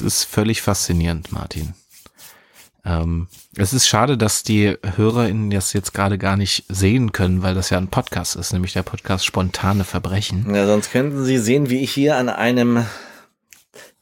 Ist völlig faszinierend, Martin. Ähm, es ist schade, dass die HörerInnen das jetzt gerade gar nicht sehen können, weil das ja ein Podcast ist, nämlich der Podcast Spontane Verbrechen. Ja, sonst könnten Sie sehen, wie ich hier an einem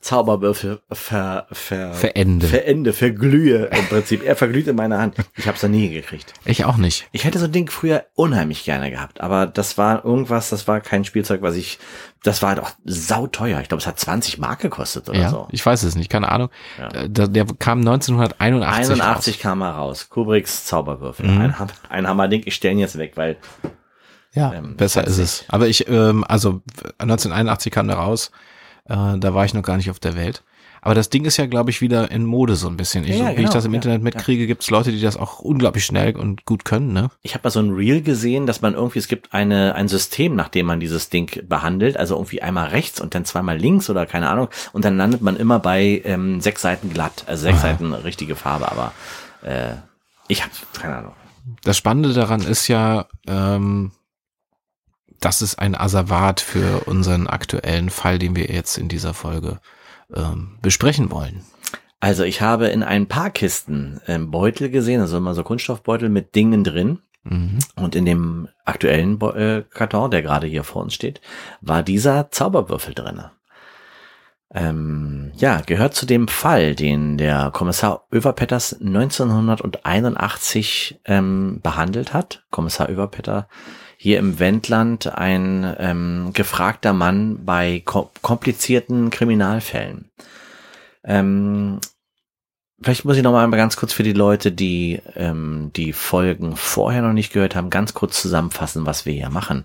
Zauberwürfel ver, ver, Verende. verende, verglühe im Prinzip. Er verglüht in meiner Hand. Ich habe es noch nie gekriegt. Ich auch nicht. Ich hätte so ein Ding früher unheimlich gerne gehabt, aber das war irgendwas, das war kein Spielzeug, was ich, das war doch sauteuer. Ich glaube, es hat 20 Mark gekostet oder ja, so. ich weiß es nicht, keine Ahnung. Ja. Äh, Der, der kam 1981 81 raus. kam er raus. Kubricks Zauberwürfel. Mhm. Ein, ein Hammerding. Ich stelle ihn jetzt weg, weil Ja, Ähm, besser ist es. Aber ich, ähm, also 1981 kam der raus. Äh, da war ich noch gar nicht auf der Welt. Aber das Ding ist ja, glaube ich, wieder in Mode so ein bisschen. Ich, Ja, ja, wie ich genau, das im ja, Internet mitkriege, gibt es Leute, die das auch unglaublich schnell und gut können, ne? ich habe mal so ein Reel gesehen, dass man irgendwie, es gibt eine, ein System, nach dem man dieses Ding behandelt. Also irgendwie einmal rechts und dann zweimal links oder keine Ahnung. Und dann landet man immer bei ähm, sechs Seiten glatt. Also sechs Aha. Seiten richtige Farbe, aber äh, ich habe keine Ahnung. Das Spannende daran ist ja, ähm, das ist ein Asservat für unseren aktuellen Fall, den wir jetzt in dieser Folge ähm, besprechen wollen. Also ich habe in ein paar Kisten ähm, Beutel gesehen, also immer so Kunststoffbeutel mit Dingen drin. Mhm. Und in dem aktuellen Bo äh, Karton, der gerade hier vor uns steht, war dieser Zauberwürfel drinne. Ähm, ja, gehört zu dem Fall, den der Kommissar Överpetters 1981 ähm, behandelt hat. Kommissar Överpetter hier im Wendland ein ähm, gefragter Mann bei ko komplizierten Kriminalfällen. Ähm, Vielleicht muss ich noch mal ganz kurz für die Leute, die ähm, die Folgen vorher noch nicht gehört haben, ganz kurz zusammenfassen, was wir hier machen.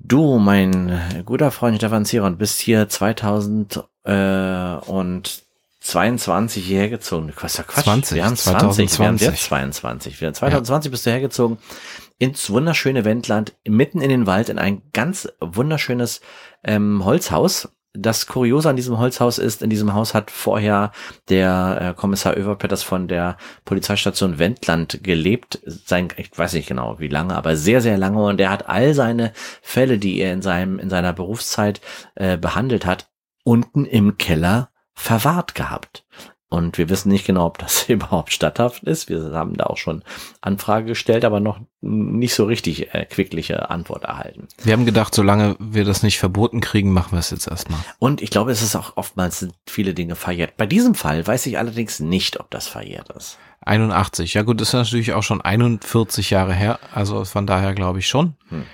Du, mein guter Freund Stefan Ziron, bist hier 2022 hierher gezogen. Was ist ja Quatsch? 20, wir haben 20, wir haben 2020. jetzt 22. Wir- 2020 bist du hergezogen ins wunderschöne Wendland, mitten in den Wald, in ein ganz wunderschönes ähm, Holzhaus. Das Kuriose an diesem Holzhaus ist, in diesem Haus hat vorher der äh, Kommissar Överpetters von der Polizeistation Wendland gelebt. Sein, ich weiß nicht genau wie lange, aber sehr, sehr lange. Und er hat all seine Fälle, die er in seinem, in seiner Berufszeit äh, behandelt hat, unten im Keller verwahrt gehabt. Und wir wissen nicht genau, ob das überhaupt statthaft ist. Wir haben da auch schon Anfrage gestellt, aber noch nicht so richtig äh, quickliche Antwort erhalten. Wir haben gedacht, solange wir das nicht verboten kriegen, machen wir es jetzt erstmal. Und ich glaube, es ist auch oftmals viele Dinge verjährt. Bei diesem Fall weiß ich allerdings nicht, ob das verjährt ist. 81. Ja gut, das ist natürlich auch schon 41 Jahre her. Also von daher glaube ich schon. Hm.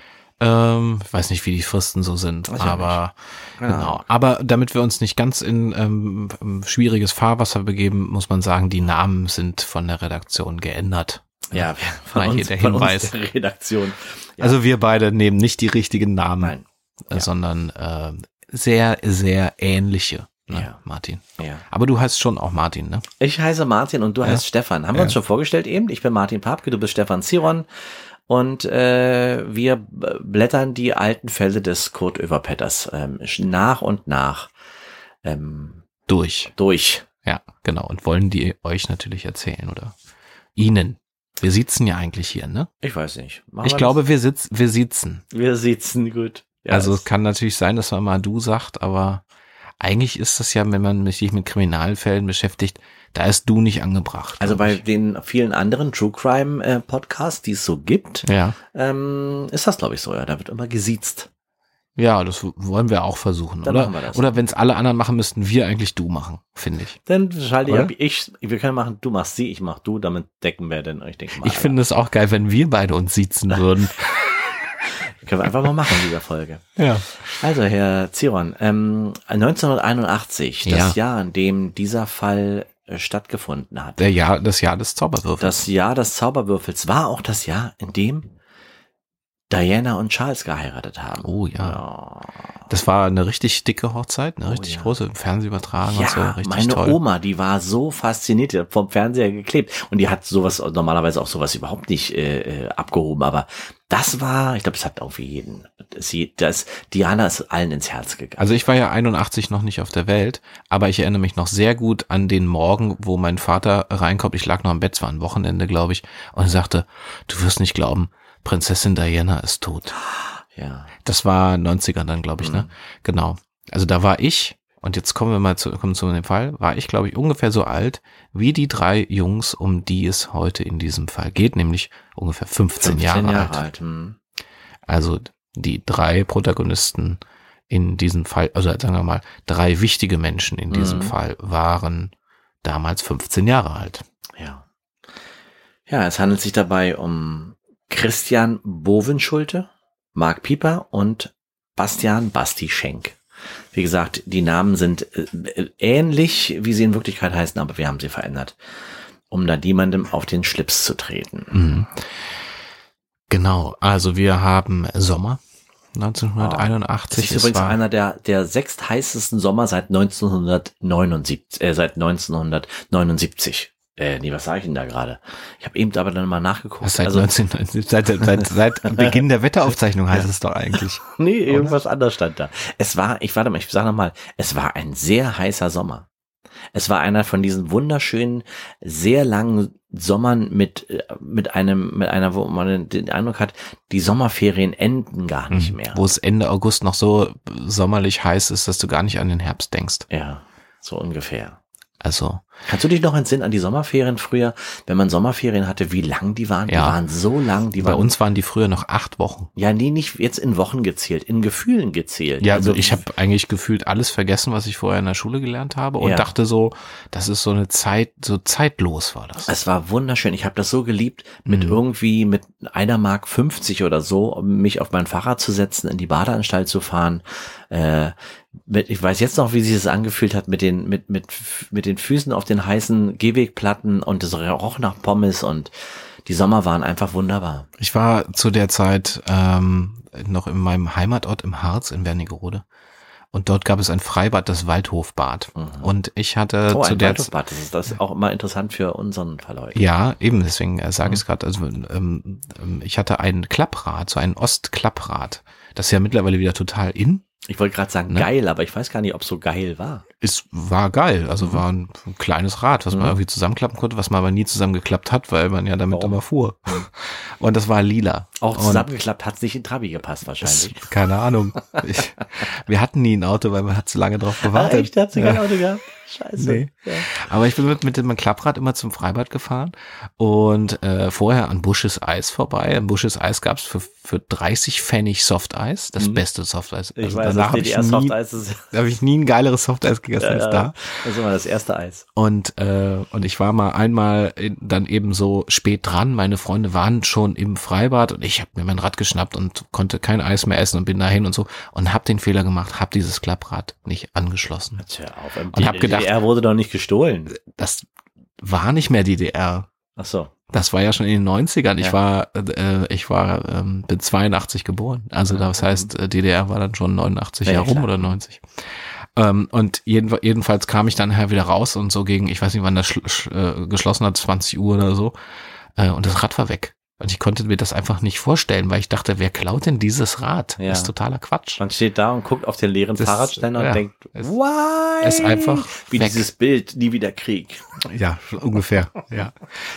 Ähm, ich weiß nicht, wie die Fristen so sind, ich aber genau. Aber damit wir uns nicht ganz in ähm, ähm, schwieriges Fahrwasser begeben, muss man sagen, die Namen sind von der Redaktion geändert. Ja, von uns, der von Hinweis. uns der Redaktion. Ja. Also wir beide nehmen nicht die richtigen Namen, Nein. äh, Ja. sondern äh, sehr, sehr ähnliche, ne, Ja. Martin. Ja. Aber du heißt schon auch Martin, ne? Ich heiße Martin und du Ja. heißt Stefan. Haben wir uns schon vorgestellt eben? Ich bin Martin Papke, du bist Stefan Ziron. Und äh, wir blättern die alten Fälle des Kurt Överpetters ähm, nach und nach ähm, Durch. durch. Ja, genau. Und wollen die euch natürlich erzählen oder Ihnen. Wir sitzen ja eigentlich hier, ne? Ich weiß nicht. Machen Ich glaube, wir sitzen, wir sitzen. wir sitzen gut. Ja, also es- kann natürlich sein, dass man mal du sagt, aber eigentlich ist das ja, wenn man sich mit Kriminalfällen beschäftigt, da ist du nicht angebracht. also bei ich. den vielen anderen True Crime äh, Podcasts, die es so gibt, ja, ähm, ist das glaube ich so. Ja, da wird immer gesiezt. ja, das wollen wir auch versuchen, Dann oder? machen wir das. Oder wenn es alle anderen machen, müssten wir eigentlich du machen, finde ich. Dann schalte ich, ab. ich, wir können machen, du machst sie, ich mach du, damit decken wir denn, ich denke mal. Ich finde es auch geil, wenn wir beide uns siezen würden. Können wir einfach mal machen, in dieser Folge. ja. Also, Herr Ziron, ähm, 1981, das Ja. Jahr, in dem dieser Fall stattgefunden hat. Der Jahr, das Jahr des Zauberwürfels. Das Jahr des Zauberwürfels war auch das Jahr, in dem Diana und Charles geheiratet haben. Oh ja. Ja, Das war eine richtig dicke Hochzeit, eine Oh, richtig ja. große, im Fernsehen übertragen und so, ja richtig meine toll. Oma, die war so fasziniert, die hat vom Fernseher geklebt und die hat sowas normalerweise auch sowas überhaupt nicht äh, äh, abgehoben, aber das war, ich glaube, es hat auch für jeden, sie, das, Diana ist allen ins Herz gegangen. Also ich war ja 81 noch nicht auf der Welt, aber ich erinnere mich noch sehr gut an den Morgen, wo mein Vater reinkommt. Ich lag noch im Bett, es war ein Wochenende, glaube ich, und sagte, du wirst nicht glauben, Prinzessin Diana ist tot. ja. Das war 90er dann, glaube ich, Mhm. ne? Genau. Also da war ich und jetzt kommen wir mal zu, kommen zu dem Fall, war ich, glaube ich, ungefähr so alt wie die drei Jungs, um die es heute in diesem Fall geht, nämlich ungefähr 15, 15 Jahre, Jahre alt. alt. Hm. Also die drei Protagonisten in diesem Fall, also sagen wir mal, drei wichtige Menschen in diesem mhm. Fall waren damals 15 Jahre alt. Ja. Ja, es handelt sich dabei um Christian Bovenschulte, Marc Pieper und Bastian Basti Schenk. Wie gesagt, die Namen sind äh, ähnlich, wie sie in Wirklichkeit heißen, aber wir haben sie verändert, um da niemandem auf den Schlips zu treten. Mhm. Genau, also wir haben Sommer 1981. Das ist übrigens einer der, der sechst heißesten Sommer seit 1979, äh, seit 1979. Äh, nee, was sage ich denn da gerade? Ich habe eben aber dann mal nachgeguckt. Seit, also, 19, seit, seit, seit Beginn der Wetteraufzeichnung heißt es doch eigentlich. nee, irgendwas anderes stand da. Es war, ich warte mal, ich sage nochmal, es war ein sehr heißer Sommer. Es war einer von diesen wunderschönen, sehr langen Sommern mit, äh, mit einem, mit einer, wo man den Eindruck hat, die Sommerferien enden gar nicht mhm. mehr. Wo es Ende August noch so sommerlich heiß ist, dass du gar nicht an den Herbst denkst. Ja, so ungefähr. Also. Kannst du dich noch entsinnen an die Sommerferien früher, wenn man Sommerferien hatte, wie lang die waren? Ja. Die waren so lang. Die Bei waren, uns waren die früher noch acht Wochen. Ja, nee, nicht jetzt in Wochen gezählt, in Gefühlen gezählt. Ja, also ich habe eigentlich gefühlt alles vergessen, was ich vorher in der Schule gelernt habe und ja. dachte so, das ist so eine Zeit, so zeitlos war das. Es war wunderschön. Ich habe das so geliebt, mit mhm. irgendwie mit einer Mark 50 oder so, mich auf mein Fahrrad zu setzen, in die Badeanstalt zu fahren. Äh, ich weiß jetzt noch, wie sich das angefühlt hat mit den, mit, mit, mit den Füßen auf den heißen Gehwegplatten und es roch nach Pommes und die Sommer waren einfach wunderbar. Ich war zu der Zeit ähm, noch in meinem Heimatort im Harz in Wernigerode. Und dort gab es ein Freibad, das Waldhofbad. Mhm. Und ich hatte oh, zu der Waldhofbad, das ist das auch immer interessant für unseren Verläufer. Ja, eben, deswegen äh, sage mhm. ich es gerade. Also ähm, ähm, ich hatte ein Klapprad, so ein Ostklapprad. Das ist ja mittlerweile wieder total in. Ich wollte gerade sagen ne? geil, aber ich weiß gar nicht, ob es so geil war. Es war geil, also mhm. war ein, ein, kleines Rad, was mhm. man irgendwie zusammenklappen konnte, was man aber nie zusammengeklappt hat, weil man ja damit immer fuhr. Mhm. Und das war lila. Auch zusammengeklappt hat es nicht in Trabi gepasst wahrscheinlich. Ist, keine Ahnung. Ich, wir hatten nie ein Auto, weil man hat zu lange drauf gewartet. Ah, echt? Hat sie kein Auto gehabt? Scheiße. Nee. Ja. Aber ich bin mit, mit dem Klapprad immer zum Freibad gefahren und äh, vorher an Busches Eis vorbei. An Busches Eis gab's für, für 30 Pfennig Softeis, das mhm. beste Softeis. Also ich weiß, danach habe ich, nie, hab ich nie ein geileres Softeis gegessen ja, als da. Das war das erste Eis. Und, äh, und ich war mal einmal in, dann eben so spät dran. Meine Freunde waren schon im Freibad und ich habe mir mein Rad geschnappt und konnte kein Eis mehr essen und bin dahin und so und habe den Fehler gemacht, habe dieses Klapprad nicht angeschlossen. Hör auf, und habe gedacht, DDR wurde doch nicht gestohlen. Das war nicht mehr DDR. Ach so. Das war ja schon in den 90ern. Ich ja. war, äh, ich war, ähm, bin 82 geboren. Also das heißt, äh, DDR war dann schon 89 ja, Jahre rum oder 90. Ähm, und jeden, jedenfalls kam ich dann her wieder raus und so gegen, ich weiß nicht, wann das äh, geschlossen hat, 20 Uhr oder so. Äh, und das Rad war weg. Und ich konnte mir das einfach nicht vorstellen, weil ich dachte, wer klaut denn dieses Rad? Ja. Das ist totaler Quatsch. Man steht da und guckt auf den leeren das, Fahrradständer ja, und denkt, why? Ist einfach wie weg. dieses Bild, nie wieder Krieg. Ja, ungefähr. Ja.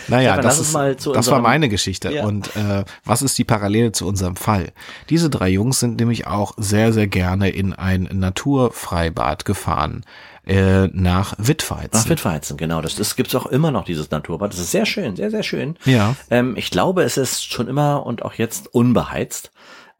Naja, ja, das, ist, das war meine Geschichte. Ja. Und äh, was ist die Parallele zu unserem Fall? Diese drei Jungs sind nämlich auch sehr, sehr gerne in ein Naturfreibad gefahren äh, nach Wittweizen. Nach Wittweizen, genau. Das, das gibt's auch immer noch, dieses Naturbad. Das ist sehr schön, sehr, sehr schön. Ja. Ähm, ich glaube, es ist schon immer und auch jetzt unbeheizt.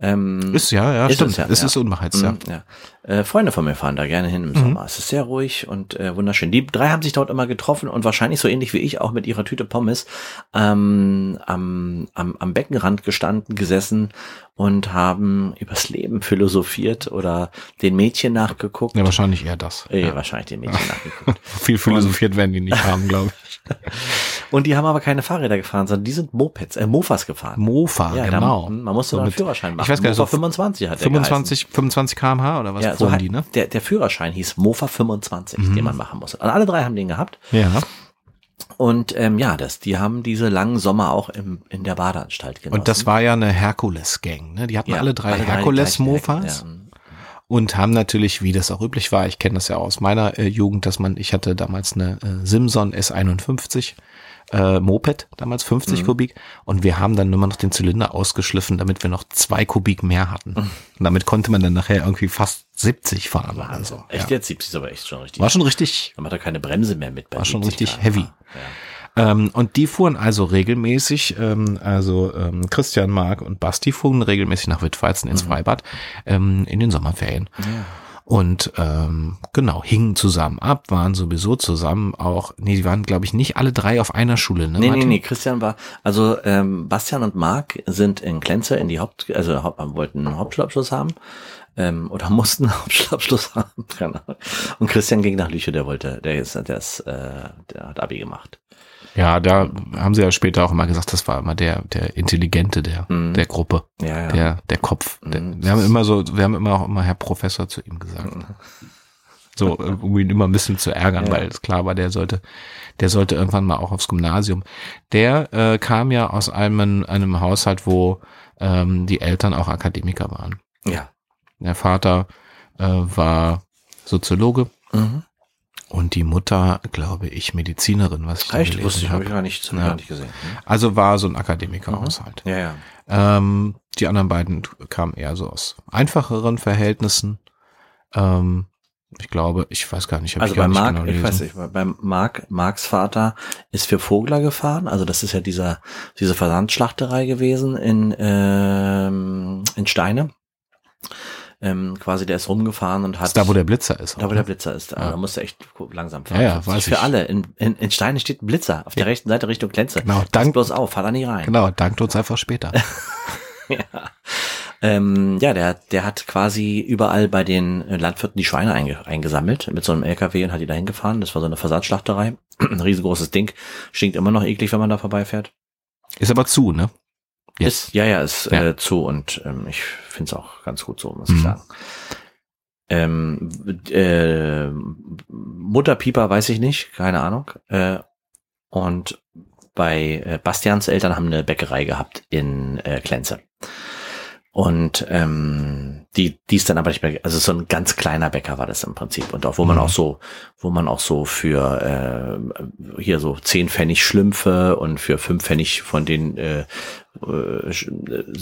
Ähm, ist ja, ja, ist stimmt. Es, ja, es ja. ist unbeheizt, ja. Mhm, ja. Äh, Freunde von mir fahren da gerne hin im mhm. Sommer. Es ist sehr ruhig und äh, wunderschön. Die drei haben sich dort immer getroffen und wahrscheinlich so ähnlich wie ich auch mit ihrer Tüte Pommes ähm, am, am, am Beckenrand gestanden, gesessen und haben übers Leben philosophiert oder den Mädchen nachgeguckt. Ja, wahrscheinlich eher das. Äh, ja. Wahrscheinlich den Mädchen nachgeguckt. Viel philosophiert werden die nicht haben, glaube ich. Und die haben aber keine Fahrräder gefahren, sondern die sind Mopeds, äh, Mofas gefahren. Mofa, ja, genau. Da, man musste so einen Führerschein machen. Ich weiß gar nicht, Mofa so 25 hat 25, 25 kmh oder was ja, so die, ne? Der, der Führerschein hieß Mofa 25, mhm. den man machen musste. Und alle drei haben den gehabt. Ja. Und ähm, ja, das, die haben diese langen Sommer auch im, in der Badeanstalt genossen. Und das war ja eine Herkules-Gang, ne? Die hatten ja, alle drei Herkules-Mofas. Ja. Und haben natürlich, wie das auch üblich war, ich kenne das ja aus meiner äh, Jugend, dass man, ich hatte damals eine äh, Simson S51 äh, Moped, damals 50 Mhm. Kubik. Und wir haben dann nur noch den Zylinder ausgeschliffen, damit wir noch zwei Kubik mehr hatten. Und damit konnte man dann nachher irgendwie fast 70 fahren. Also, Echt ja. jetzt? 70 ist aber echt schon richtig. War schon richtig Dann macht er keine Bremse mehr mit. bei War schon 70 richtig km/h. heavy. Ja. Ähm, und die fuhren also regelmäßig, ähm, also ähm, Christian, Marc und Basti fuhren regelmäßig nach Wittweizen ins Freibad ähm, in den Sommerferien. Ja. Und ähm, genau, hingen zusammen ab, waren sowieso zusammen auch, nee, die waren, glaube ich, nicht alle drei auf einer Schule, ne? Nee, nee, Martin? nee, Christian war, also ähm, Bastian und Marc sind in Klenze in die Haupt, also wollten einen Hauptschulabschluss haben ähm, oder mussten einen Hauptschulabschluss haben, keine Ahnung. Und Christian ging nach Lüchow, der wollte, der ist, der ist, äh, der hat Abi gemacht. Ja, da haben sie ja später auch immer gesagt, das war immer der, der Intelligente der, Mhm. der Gruppe, Ja, ja. der, der Kopf. Der, Mhm. wir haben immer so, wir haben immer auch immer Herr Professor zu ihm gesagt. So, äh, um ihn immer ein bisschen zu ärgern, Ja. weil es klar war, der sollte, der sollte irgendwann mal auch aufs Gymnasium. Der äh, kam ja aus einem, einem Haushalt, wo ähm, die Eltern auch Akademiker waren. ja. Der Vater äh, war Soziologe Mhm. Und die Mutter, glaube ich, Medizinerin, was ich Echt? Wusste ich, habe ich gar nicht, Ja. gar nicht gesehen. Hm? Also war so ein Akademikerhaushalt. Ja, ja. Ähm, die anderen beiden kamen eher so aus einfacheren Verhältnissen. Ähm, ich glaube, ich weiß gar nicht, habe Also ich bei Marc, genau ich weiß nicht, bei Marc, Marks Vater ist für Vogler gefahren. Also das ist ja dieser, diese Versandschlachterei gewesen in, ähm, in Steine. Ähm, quasi der ist rumgefahren und Das hat. ist da, wo der Blitzer ist. da, wo oder? der Blitzer ist. Ja. Da musst du echt langsam fahren. Ja, ja, weiß Für ich. alle. In, in, in Steine steht ein Blitzer. Auf der rechten Seite Richtung Klenze. Genau, Pass dank- bloß auf, fahr da nie rein. Genau, dankt uns einfach später. ja. Ähm, ja, der, der hat quasi überall bei den Landwirten die Schweine einge, eingesammelt mit so einem LKW und hat die dahin gefahren. Das war so eine Versatzschlachterei. Ein riesengroßes Ding. Stinkt immer noch eklig, wenn man da vorbeifährt. Ist aber zu, ne? Jetzt. Ist, ja, ja, ist Ja. Äh, zu und ähm, ich finde es auch ganz gut so, muss Mhm. ich sagen. Ähm, äh, Mutterpieper weiß ich nicht, keine Ahnung. Äh, und bei äh, Bastians Eltern haben eine Bäckerei gehabt in äh, Klenze. Und ähm, die, die ist dann aber nicht mehr, also so ein ganz kleiner Bäcker war das im Prinzip. Und auch wo man Mhm. auch so, wo man auch so für äh, hier so zehn Pfennig Schlümpfe und für fünf Pfennig von den äh, äh, äh,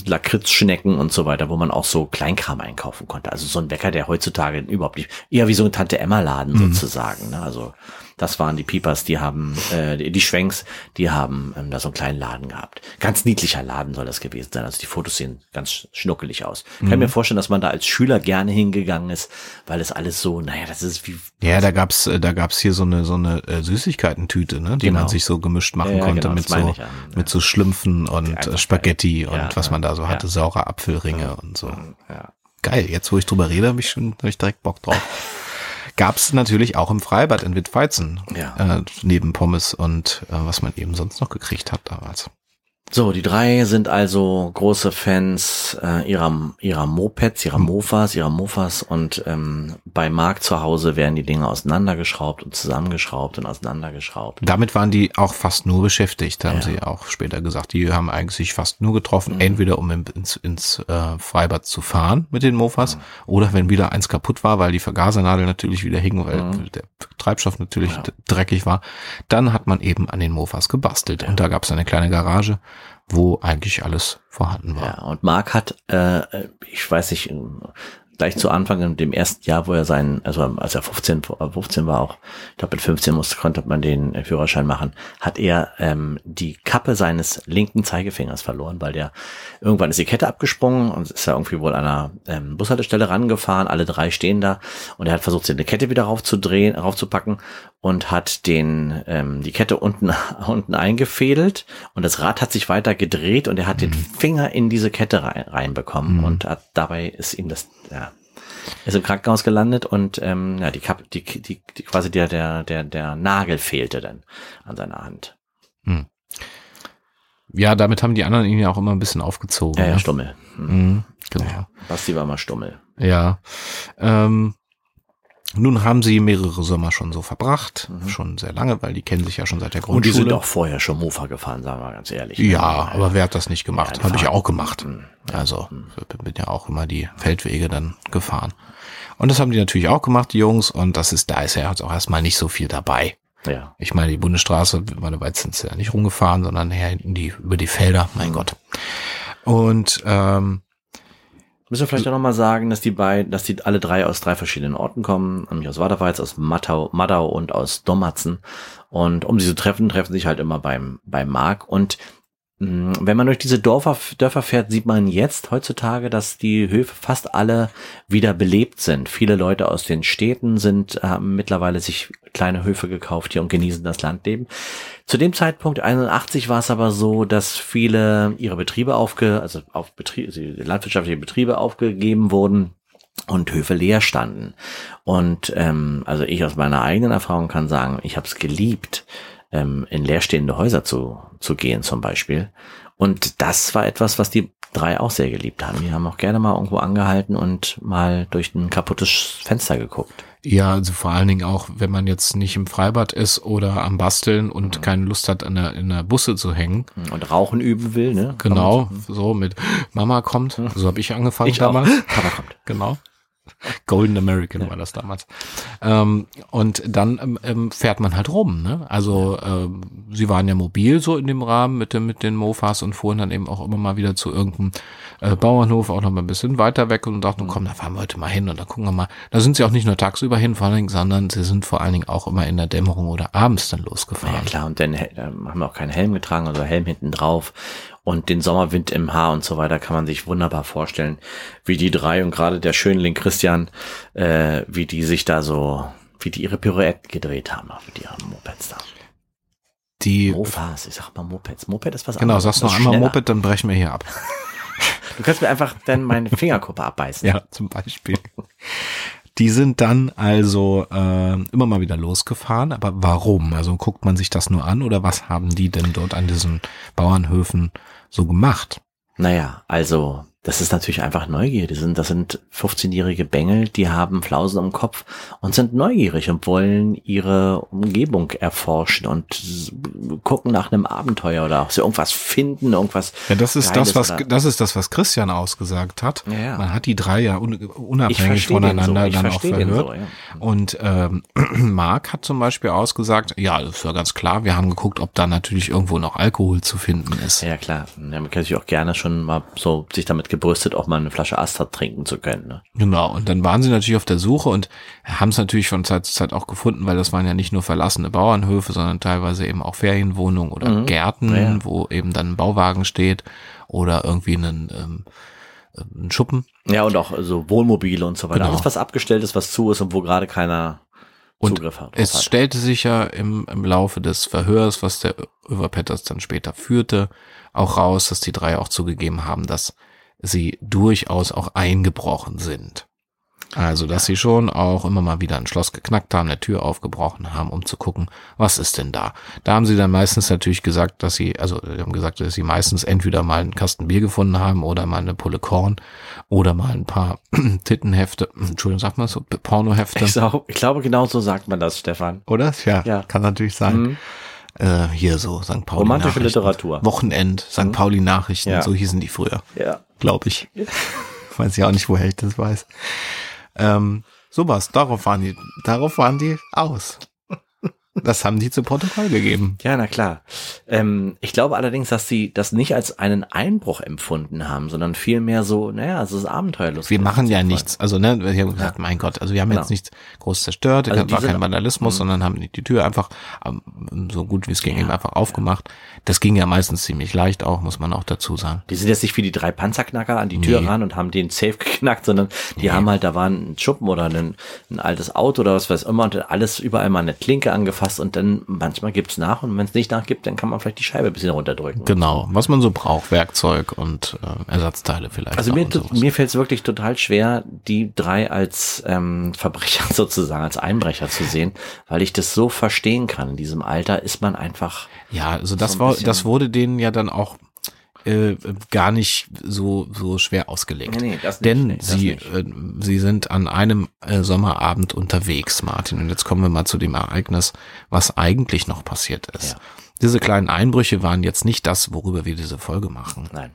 Lakritzschnecken und so weiter, wo man auch so Kleinkram einkaufen konnte. Also so ein Bäcker, der heutzutage überhaupt nicht, eher wie so ein Tante-Emma-Laden Mhm. sozusagen. Ne? Also das waren die Piepers, die haben, äh, die, Schwenks, die haben ähm, da so einen kleinen Laden gehabt. Ganz niedlicher Laden soll das gewesen sein. Also die Fotos sehen ganz schnuckelig aus. Mhm. Kann mir vorstellen, dass man da als Schüler gerne hingegangen ist, weil es alles so, naja, das ist wie Ja, da gab's, äh, da gab's hier so eine, so eine äh, Süßigkeitentüte, ne, die Genau. man sich so gemischt machen Ja, ja, konnte genau, mit so, ja. mit so Schlümpfen und äh, Spaghetti geil. und Ja, was man da so ja. hatte, saure Apfelringe und so. ja. Geil, jetzt wo ich drüber rede, habe ich schon, hab ich direkt Bock drauf. Gab's natürlich auch im Freibad in Wittweizen, Ja. äh, neben Pommes und äh, was man eben sonst noch gekriegt hat damals. So, die drei sind also große Fans äh, ihrer, ihrer Mopeds, ihrer Mofas, ihrer Mofas und ähm, bei Marc zu Hause werden die Dinge auseinandergeschraubt und zusammengeschraubt und auseinandergeschraubt. Damit waren die auch fast nur beschäftigt, haben Ja. sie auch später gesagt. Die haben eigentlich fast nur getroffen, Mhm. entweder um ins, ins äh, Freibad zu fahren mit den Mofas oder wenn wieder eins kaputt war, weil die Vergasernadel natürlich wieder hing, weil Mhm. der Treibstoff natürlich Ja. dreckig war, dann hat man eben an den Mofas gebastelt. Und da gab es eine kleine Garage, wo eigentlich alles vorhanden war. Ja, und Marc hat, äh, ich weiß nicht, gleich zu Anfang in dem ersten Jahr, wo er seinen, also als er 15, äh, 15 war auch, ich glaube mit 15 musste, konnte man den äh, Führerschein machen, hat er ähm, die Kappe seines linken Zeigefingers verloren, weil der irgendwann ist die Kette abgesprungen und ist ja irgendwie wohl an einer ähm, Bushaltestelle rangefahren, alle drei stehen da und er hat versucht, sich eine Kette wieder raufzudrehen, raufzupacken und hat den ähm, die Kette unten unten eingefädelt und das Rad hat sich weiter gedreht und er hat den Finger in diese Kette rein, reinbekommen und hat dabei ist ihm das ja ist im Krankenhaus gelandet und ähm, ja die Kap die, die, die quasi der der der der Nagel fehlte dann an seiner Hand Ja, damit haben die anderen ihn ja auch immer ein bisschen aufgezogen. ja ja ne? Stummel hm. Mhm, genau. Basti war mal Stummel Ja. Ähm, nun haben sie mehrere Sommer schon so verbracht, schon sehr lange, weil die kennen sich ja schon seit der Grundschule. und die sind auch vorher schon Mofa gefahren sagen wir ganz ehrlich Ja, aber wer hat das nicht gemacht? Ja, Habe ich auch gemacht. Mhm. Also bin ja auch immer die Feldwege dann gefahren. Und das haben die natürlich auch gemacht, die Jungs. Und das ist, da ist ja jetzt auch erstmal nicht so viel dabei. Ja. Ich meine, die Bundesstraße, meine weit sind sie ja nicht rumgefahren, sondern her hinten die, über die Felder, mein Gott. Und ähm, Müssen wir vielleicht auch nochmal sagen, dass die beiden, dass die alle drei aus drei verschiedenen Orten kommen, nämlich aus Waderweiz, aus Mattau, Maddau und aus Dommatzen. Und um sie zu treffen, treffen sich halt immer beim, beim Mark. Und wenn man durch diese Dörfer, Dörfer fährt, sieht man jetzt heutzutage, dass die Höfe fast alle wieder belebt sind. Viele Leute aus den Städten sind, haben mittlerweile sich kleine Höfe gekauft hier und genießen das Landleben. Zu dem Zeitpunkt 81 war es aber so, dass viele ihre Betriebe aufge, also auf Betriebe, also landwirtschaftliche Betriebe aufgegeben wurden und Höfe leer standen. Und ähm, also ich aus meiner eigenen Erfahrung kann sagen, ich habe es geliebt, ähm, in leerstehende Häuser zu, zu gehen zum Beispiel. Und das war etwas, was die drei auch sehr geliebt haben. Die haben auch gerne mal irgendwo angehalten und mal durch ein kaputtes Fenster geguckt. Ja, also vor allen Dingen auch, wenn man jetzt nicht im Freibad ist oder am Basteln und keine Lust hat, an der, in der Busse zu hängen. Und Rauchen üben will, ne? Genau, so mit Mama kommt. So habe ich angefangen Ich auch. damals. Papa kommt. Genau. Golden American war das damals. Ähm, und dann ähm, ähm, fährt man halt rum. Ne? Also ähm, sie waren ja mobil so in dem Rahmen mit, dem, mit den Mofas und fuhren dann eben auch immer mal wieder zu irgendeinem äh, Bauernhof, auch noch mal ein bisschen weiter weg und dachten, komm, da fahren wir heute mal hin und da gucken wir mal. Da sind sie auch nicht nur tagsüber hin, vor allen Dingen, sondern sie sind vor allen Dingen auch immer in der Dämmerung oder abends dann Ja losgefahren. klar, und dann äh, haben wir auch keinen Helm getragen, also Helm hinten drauf. Und den Sommerwind im Haar und so weiter kann man sich wunderbar vorstellen, wie die drei und gerade der Schönling Christian, äh, wie die sich da so, wie die ihre Pirouette gedreht haben, mit ihren Mopeds da. Die, Mofas, ich sag mal Mopeds. Moped ist was genau, anderes. sagst das noch einmal schneller. Moped, dann brechen wir hier ab. Du kannst mir einfach dann meine Fingerkuppe abbeißen. Ja, zum Beispiel. Die sind dann also äh, immer mal wieder losgefahren, aber warum? Also guckt man sich das nur an oder was haben die denn dort an diesen Bauernhöfen so gemacht? Naja, also das ist natürlich einfach Neugier. Die sind, das sind 15-jährige Bengel, die haben Flausen am Kopf und sind neugierig und wollen ihre Umgebung erforschen und gucken nach einem Abenteuer oder ob sie irgendwas finden, irgendwas. Ja, das ist Geiles das, was das ist das, was Christian ausgesagt hat. Ja, ja. Man hat die drei ja un unabhängig so, voneinander ich dann auch verhört. so, ja. Und ähm, Mark hat zum Beispiel ausgesagt, ja, das war ganz klar, wir haben geguckt, ob da natürlich irgendwo noch Alkohol zu finden ist. Ja, klar. Ja, man kann sich auch gerne schon mal so sich damit gebrüstet, auch mal eine Flasche Astrat trinken zu können. Ne? Genau, und dann waren sie natürlich auf der Suche und haben es natürlich von Zeit zu Zeit auch gefunden, weil das waren ja nicht nur verlassene Bauernhöfe, sondern teilweise eben auch Ferienwohnungen oder Mhm. Gärten, Ja, wo eben dann ein Bauwagen steht oder irgendwie einen, ähm, äh, ein Schuppen. Ja, und auch so Wohnmobile und so weiter. Genau. Alles, was abgestellt ist, was zu ist und wo gerade keiner Und Zugriff hat. Es hat. stellte sich ja im, im Laufe des Verhörs, was der Överpetters dann später führte, auch raus, dass die drei auch zugegeben haben, dass sie durchaus auch eingebrochen sind. Also, dass sie schon auch immer mal wieder ein Schloss geknackt haben, eine Tür aufgebrochen haben, um zu gucken, was ist denn da? Da haben sie dann meistens natürlich gesagt, dass sie, also, sie haben gesagt, dass sie meistens entweder mal einen Kasten Bier gefunden haben oder mal eine Pulle Korn oder mal ein paar Tittenhefte, Entschuldigung, sagt man so, Pornohefte. Ich, sau- ich glaube, genau so sagt man das, Stefan. Oder? Ja, Ja. kann natürlich sein. Mhm. Äh, hier so St. Pauli Romantische. Literatur. Wochenend, St. Pauli Nachrichten, Ja. so hießen die früher, Ja. Glaube ich. Weiß ja auch nicht, woher ich das weiß. Ähm, sowas, darauf waren die, darauf waren die aus. Das haben die zu Protokoll gegeben. Ja, na klar. Ähm, ich glaube allerdings, dass sie das nicht als einen Einbruch empfunden haben, sondern vielmehr so, naja, es ist abenteuerlich. Wir machen ja nichts. Also, ne, wir haben gesagt, mein Gott, also wir haben Genau. jetzt nichts groß zerstört, Also war kein Vandalismus, Mhm. sondern haben die die Tür einfach ähm, so gut wie es ging Ja, eben einfach aufgemacht. Das ging ja meistens ziemlich leicht auch, muss man auch dazu sagen. Die sind jetzt nicht wie die drei Panzerknacker an die Tür Nee. ran und haben den Safe geknackt, sondern die haben halt, da war ein Schuppen oder ein, ein altes Auto oder was weiß immer und alles überall mal eine Klinke angefasst und dann manchmal gibt's nach und wenn es nicht nachgibt, dann kann man vielleicht die Scheibe ein bisschen runterdrücken. Genau, was man so braucht, Werkzeug und äh, Ersatzteile vielleicht. Also mir, mir fällt es wirklich total schwer, die drei als ähm, Verbrecher sozusagen, als Einbrecher zu sehen, weil ich das so verstehen kann. In diesem Alter ist man einfach, ja, also das so war, das wurde denen ja dann auch äh, gar nicht so so schwer ausgelegt. Nee, nee, das nicht, Denn das sie nicht. äh, sie sind an einem äh, Sommerabend unterwegs, Martin. Und jetzt kommen wir mal zu dem Ereignis, was eigentlich noch passiert ist. Ja. Diese kleinen Einbrüche waren jetzt nicht das, worüber wir diese Folge machen. nein,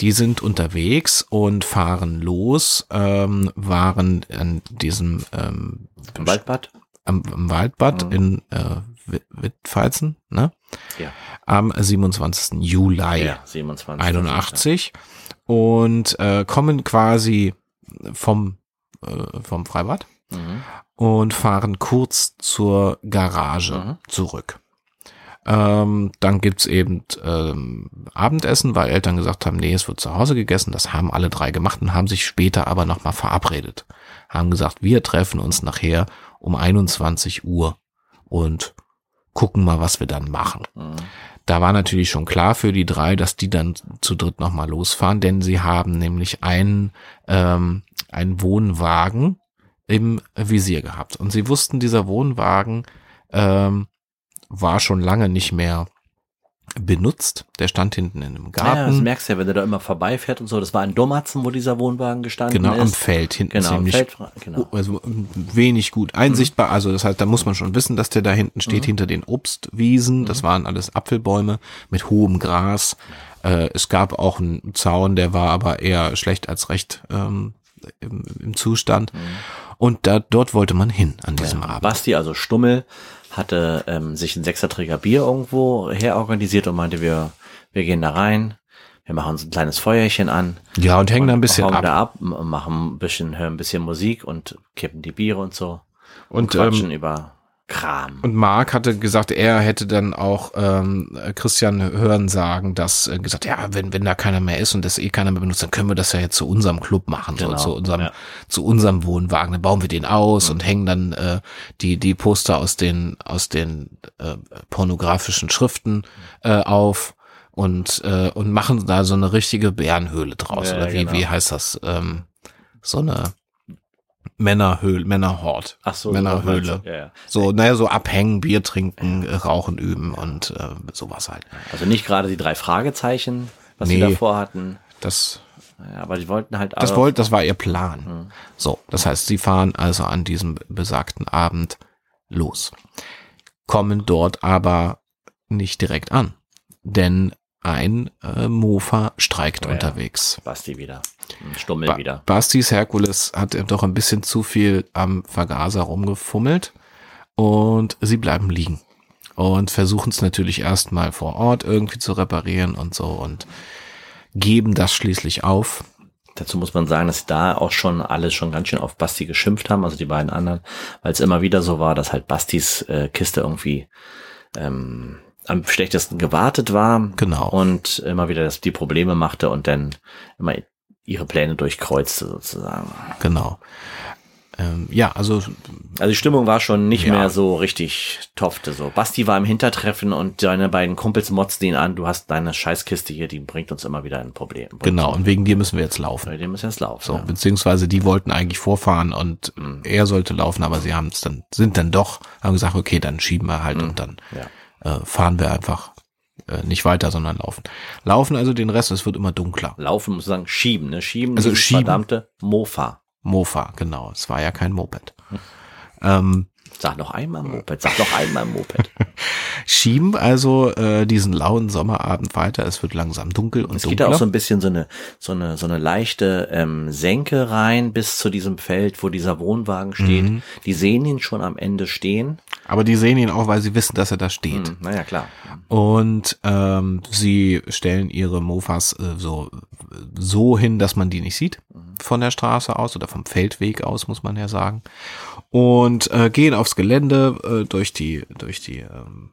Die sind unterwegs und fahren los, ähm, waren an diesem ähm, im Waldbad. am, am Waldbad Mhm. in äh, Wittfalzen, ne? Ja. Am 27. Juli Ja, 27. 81 und äh, kommen quasi vom, äh, vom Freibad Mhm. und fahren kurz zur Garage Mhm. zurück. Ähm, dann gibt's eben ähm, Abendessen, weil Eltern gesagt haben, nee, es wird zu Hause gegessen. Das haben alle drei gemacht und haben sich später aber nochmal verabredet. Haben gesagt, wir treffen uns nachher um 21 Uhr und gucken mal, was wir dann machen. Da war natürlich schon klar für die drei, dass die dann zu dritt nochmal losfahren, denn sie haben nämlich einen, ähm, einen Wohnwagen im Visier gehabt. Und sie wussten, dieser Wohnwagen ähm, war schon lange nicht mehr benutzt. Der stand hinten in einem Ja, das Garten. merkst du ja, wenn du da immer vorbeifährt und so. Das war in Domatzen, wo dieser Wohnwagen gestanden genau, am ist. Feld hinten Genau, am ziemlich Feld, genau. also wenig gut einsichtbar. Also das heißt, da muss man schon wissen, dass der da hinten steht, hinter den Obstwiesen. Das waren alles Apfelbäume mit hohem Gras. Äh, es gab auch einen Zaun, der war aber eher schlecht als recht ähm, im, im Zustand. Und da, dort wollte man hin an diesem Ja, Abend. Basti, also Stummel, hatte ähm, sich ein Sechserträger Bier irgendwo herorganisiert und meinte, wir, wir gehen da rein, wir machen uns ein kleines Feuerchen an, Ja, und hängen da ein bisschen ab. da ab, machen ein bisschen, hören ein bisschen Musik und kippen die Biere und so. Und, quatschen ähm, über Kram. und Marc hatte gesagt, er hätte dann auch ähm, Christian hören sagen, dass äh, gesagt, ja, wenn wenn da keiner mehr ist und das eh keiner mehr benutzt, dann können wir das ja jetzt zu unserem Club machen, Genau, so zu unserem ja. zu unserem Wohnwagen. Dann bauen wir den aus und hängen dann äh, die die Poster aus den aus den äh, pornografischen Schriften äh, auf und äh, und machen da so eine richtige Bärenhöhle draus Ja, oder wie genau. wie heißt das? Ähm, so eine Männerhöhle, Männerhort. Ach so, Männerhöhle. so, ja, ja. So, naja, so abhängen, Bier trinken, äh, Rauchen üben und äh, sowas halt. Also nicht gerade die drei Fragezeichen, was sie Nee. davor hatten, Das, ja, aber die wollten halt das wollte, das war ihr Plan. So, das heißt, sie fahren also an diesem besagten Abend los, kommen dort aber nicht direkt an, denn ein äh, Mofa streikt Oh ja. unterwegs. Basti wieder, Stummel Ba wieder. Bastis Herkules hat doch ein bisschen zu viel am Vergaser rumgefummelt und sie bleiben liegen und versuchen es natürlich erstmal vor Ort irgendwie zu reparieren und so und geben das schließlich auf. Dazu muss man sagen, dass da auch schon alle schon ganz schön auf Basti geschimpft haben, also die beiden anderen, weil es immer wieder so war, dass halt Bastis äh, Kiste irgendwie ähm, am schlechtesten gewartet war Genau. und immer wieder das, die Probleme machte und dann immer ihre Pläne durchkreuzte sozusagen. Genau. Ähm, ja, also Also die Stimmung war schon nicht Ja. mehr so richtig tofte so. Basti war im Hintertreffen und seine beiden Kumpels motzten ihn an, du hast deine Scheißkiste hier, die bringt uns immer wieder ein Problem. genau, und wegen dir müssen wir jetzt laufen. Bei dem ist jetzt laufen. So, ja. beziehungsweise die wollten eigentlich vorfahren und er sollte laufen, aber sie haben es dann, sind dann doch, haben gesagt, okay, dann schieben wir halt und dann Ja. Äh, fahren wir einfach äh, nicht weiter, sondern laufen. Laufen also den Rest, es wird immer dunkler. Laufen muss sagen, schieben, ne? Schieben, Also schieben. verdammte Mofa. Mofa, genau. Es war ja kein Moped. Ähm, Sag noch einmal Moped, sag noch einmal Moped. schieben also äh, diesen lauen Sommerabend weiter. Es wird langsam dunkel und Es geht da dunkler. auch so ein bisschen so eine, so eine, so eine leichte ähm, Senke rein bis zu diesem Feld, wo dieser Wohnwagen steht. Mhm. Die sehen ihn schon am Ende stehen. Aber die sehen ihn auch, weil sie wissen, dass er da steht. Hm, naja, klar. Und ähm, sie stellen ihre Mofas äh, so, so hin, dass man die nicht sieht von der Straße aus oder vom Feldweg aus, muss man ja sagen. Und äh, gehen aufs Gelände äh, durch die, durch die, ähm,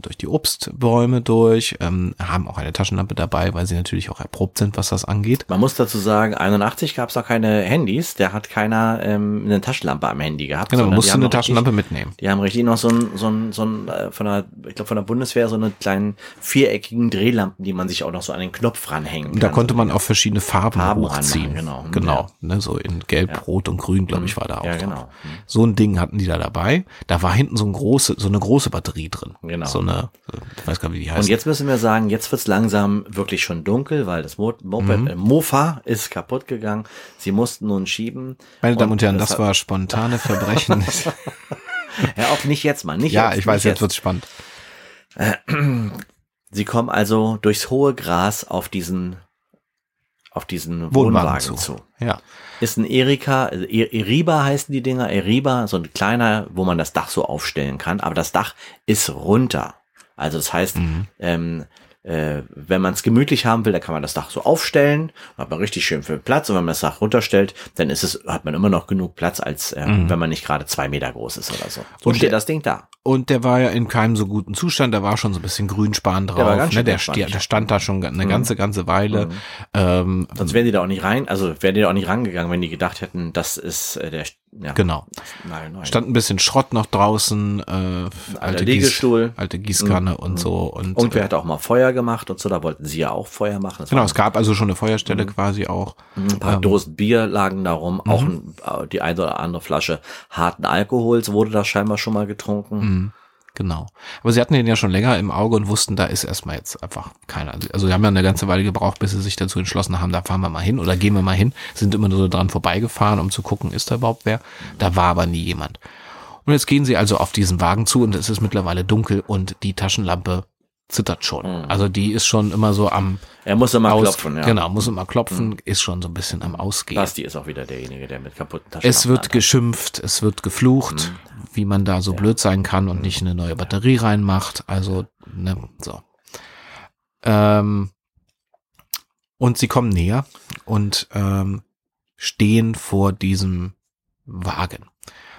durch die Obstbäume durch, ähm, haben auch eine Taschenlampe dabei, weil sie natürlich auch erprobt sind, was das angeht. Man muss dazu sagen, 81 gab es noch keine Handys, der hat keiner ähm, eine Taschenlampe am Handy gehabt. Genau, man musste eine noch richtig- Taschenlampe mitnehmen. Die haben richtig noch so ein, so ein, so ein äh, von der, ich glaube von der Bundeswehr so eine kleinen viereckigen Drehlampen, die man sich auch noch so an den Knopf ranhängen Und da kann. konnte man auch verschiedene Farben, Farben hochziehen. ranmachen, genau. Genau, ne, so in Gelb, Rot und Grün, glaube ich, war da auch. Ja, drauf. genau. So ein Ding hatten die da dabei. Da war hinten so ein große, so eine große Batterie drin. Genau. So eine, ich weiß gar nicht, wie die heißt. Und jetzt müssen wir sagen, jetzt wird's langsam wirklich schon dunkel, weil das Mo Moped, Mhm. äh, Mofa ist kaputt gegangen. Sie mussten nun schieben. Meine Damen und Herren, es das hat- war spontane Verbrechen. Ja, auch nicht jetzt mal, nicht ja, jetzt, ich weiß, nicht jetzt wird's spannend. Sie kommen also durchs hohe Gras auf diesen auf diesen Wohnwagen Wohnwagen, zu. zu. Ja. Ist ein Erika, also E- Eriba heißen die Dinger, Eriba, so ein kleiner, wo man das Dach so aufstellen kann, aber das Dach ist runter. Also das heißt, ähm, äh, wenn man es gemütlich haben will, dann kann man das Dach so aufstellen, hat man richtig schön viel Platz und wenn man das Dach runterstellt, dann ist es, hat man immer noch genug Platz, als äh, wenn man nicht gerade zwei Meter groß ist oder so. So Und steht der- das Ding da. Und der war ja in keinem so guten Zustand, da war schon so ein bisschen Grünspan drauf. war ganz ne? der, sti- der stand da schon eine ganze, ganze Weile. Ähm, Sonst wären die da auch nicht rein, also wären die da auch nicht rangegangen, wenn die gedacht hätten, das ist äh, der, ja, genau. Nein, nein. Stand ein bisschen Schrott noch draußen, äh, alte, Liegestuhl. Gieß, alte Gießkanne und so. Und, Irgendwer äh, hat auch mal Feuer gemacht und so, da wollten sie ja auch Feuer machen. Das genau, es gab also schon eine Feuerstelle quasi auch. ein paar Dosen Bier lagen da rum, auch ein, äh, die eine oder andere Flasche harten Alkohols wurde da scheinbar schon mal getrunken. Genau. Aber sie hatten den ja schon länger im Auge und wussten, da ist erstmal jetzt einfach keiner. Also sie haben ja eine ganze Weile gebraucht, bis sie sich dazu entschlossen haben, da fahren wir mal hin oder gehen wir mal hin. Sind immer nur so dran vorbeigefahren, um zu gucken, ist da überhaupt wer. Da war aber nie jemand. Und jetzt gehen sie also auf diesen Wagen zu und es ist mittlerweile dunkel und die Taschenlampe zittert schon. Also die ist schon immer so am Er muss immer Aus, klopfen, ja. Genau, muss immer klopfen, ist schon so ein bisschen am Ausgehen. Basti ist auch wieder derjenige, der mit kaputten Taschen Es wird geschimpft, es wird geflucht, wie man da so blöd sein kann und nicht eine neue Batterie reinmacht. Also, ne, so. Ähm, und sie kommen näher und ähm, stehen vor diesem Wagen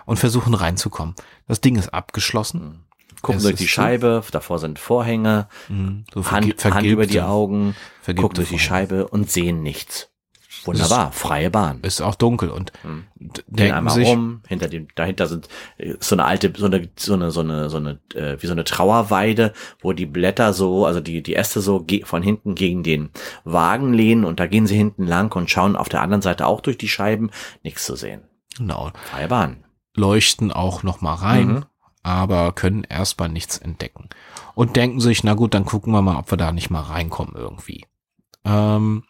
und versuchen reinzukommen. Das Ding ist abgeschlossen. Gucken es durch die Scheibe, davor sind Vorhänge, Mhm, so Hand, Hand über die Augen, gucken durch die. Scheibe und sehen nichts. Wunderbar, freie Bahn. Ist auch dunkel und Hm. Gehen denken einmal sich, rum, hinter dem, dahinter sind äh, so eine alte, so eine, so eine, so eine, so eine, äh, wie so eine Trauerweide, wo die Blätter so, also die, die Äste so von hinten gegen den Wagen lehnen und da gehen sie hinten lang und schauen auf der anderen Seite auch durch die Scheiben, nichts zu sehen. genau, Freie Bahn. leuchten auch noch mal rein, Mhm. Aber können erstmal nichts entdecken. Und denken sich, na gut, dann gucken wir mal, ob wir da nicht mal reinkommen irgendwie. Ähm,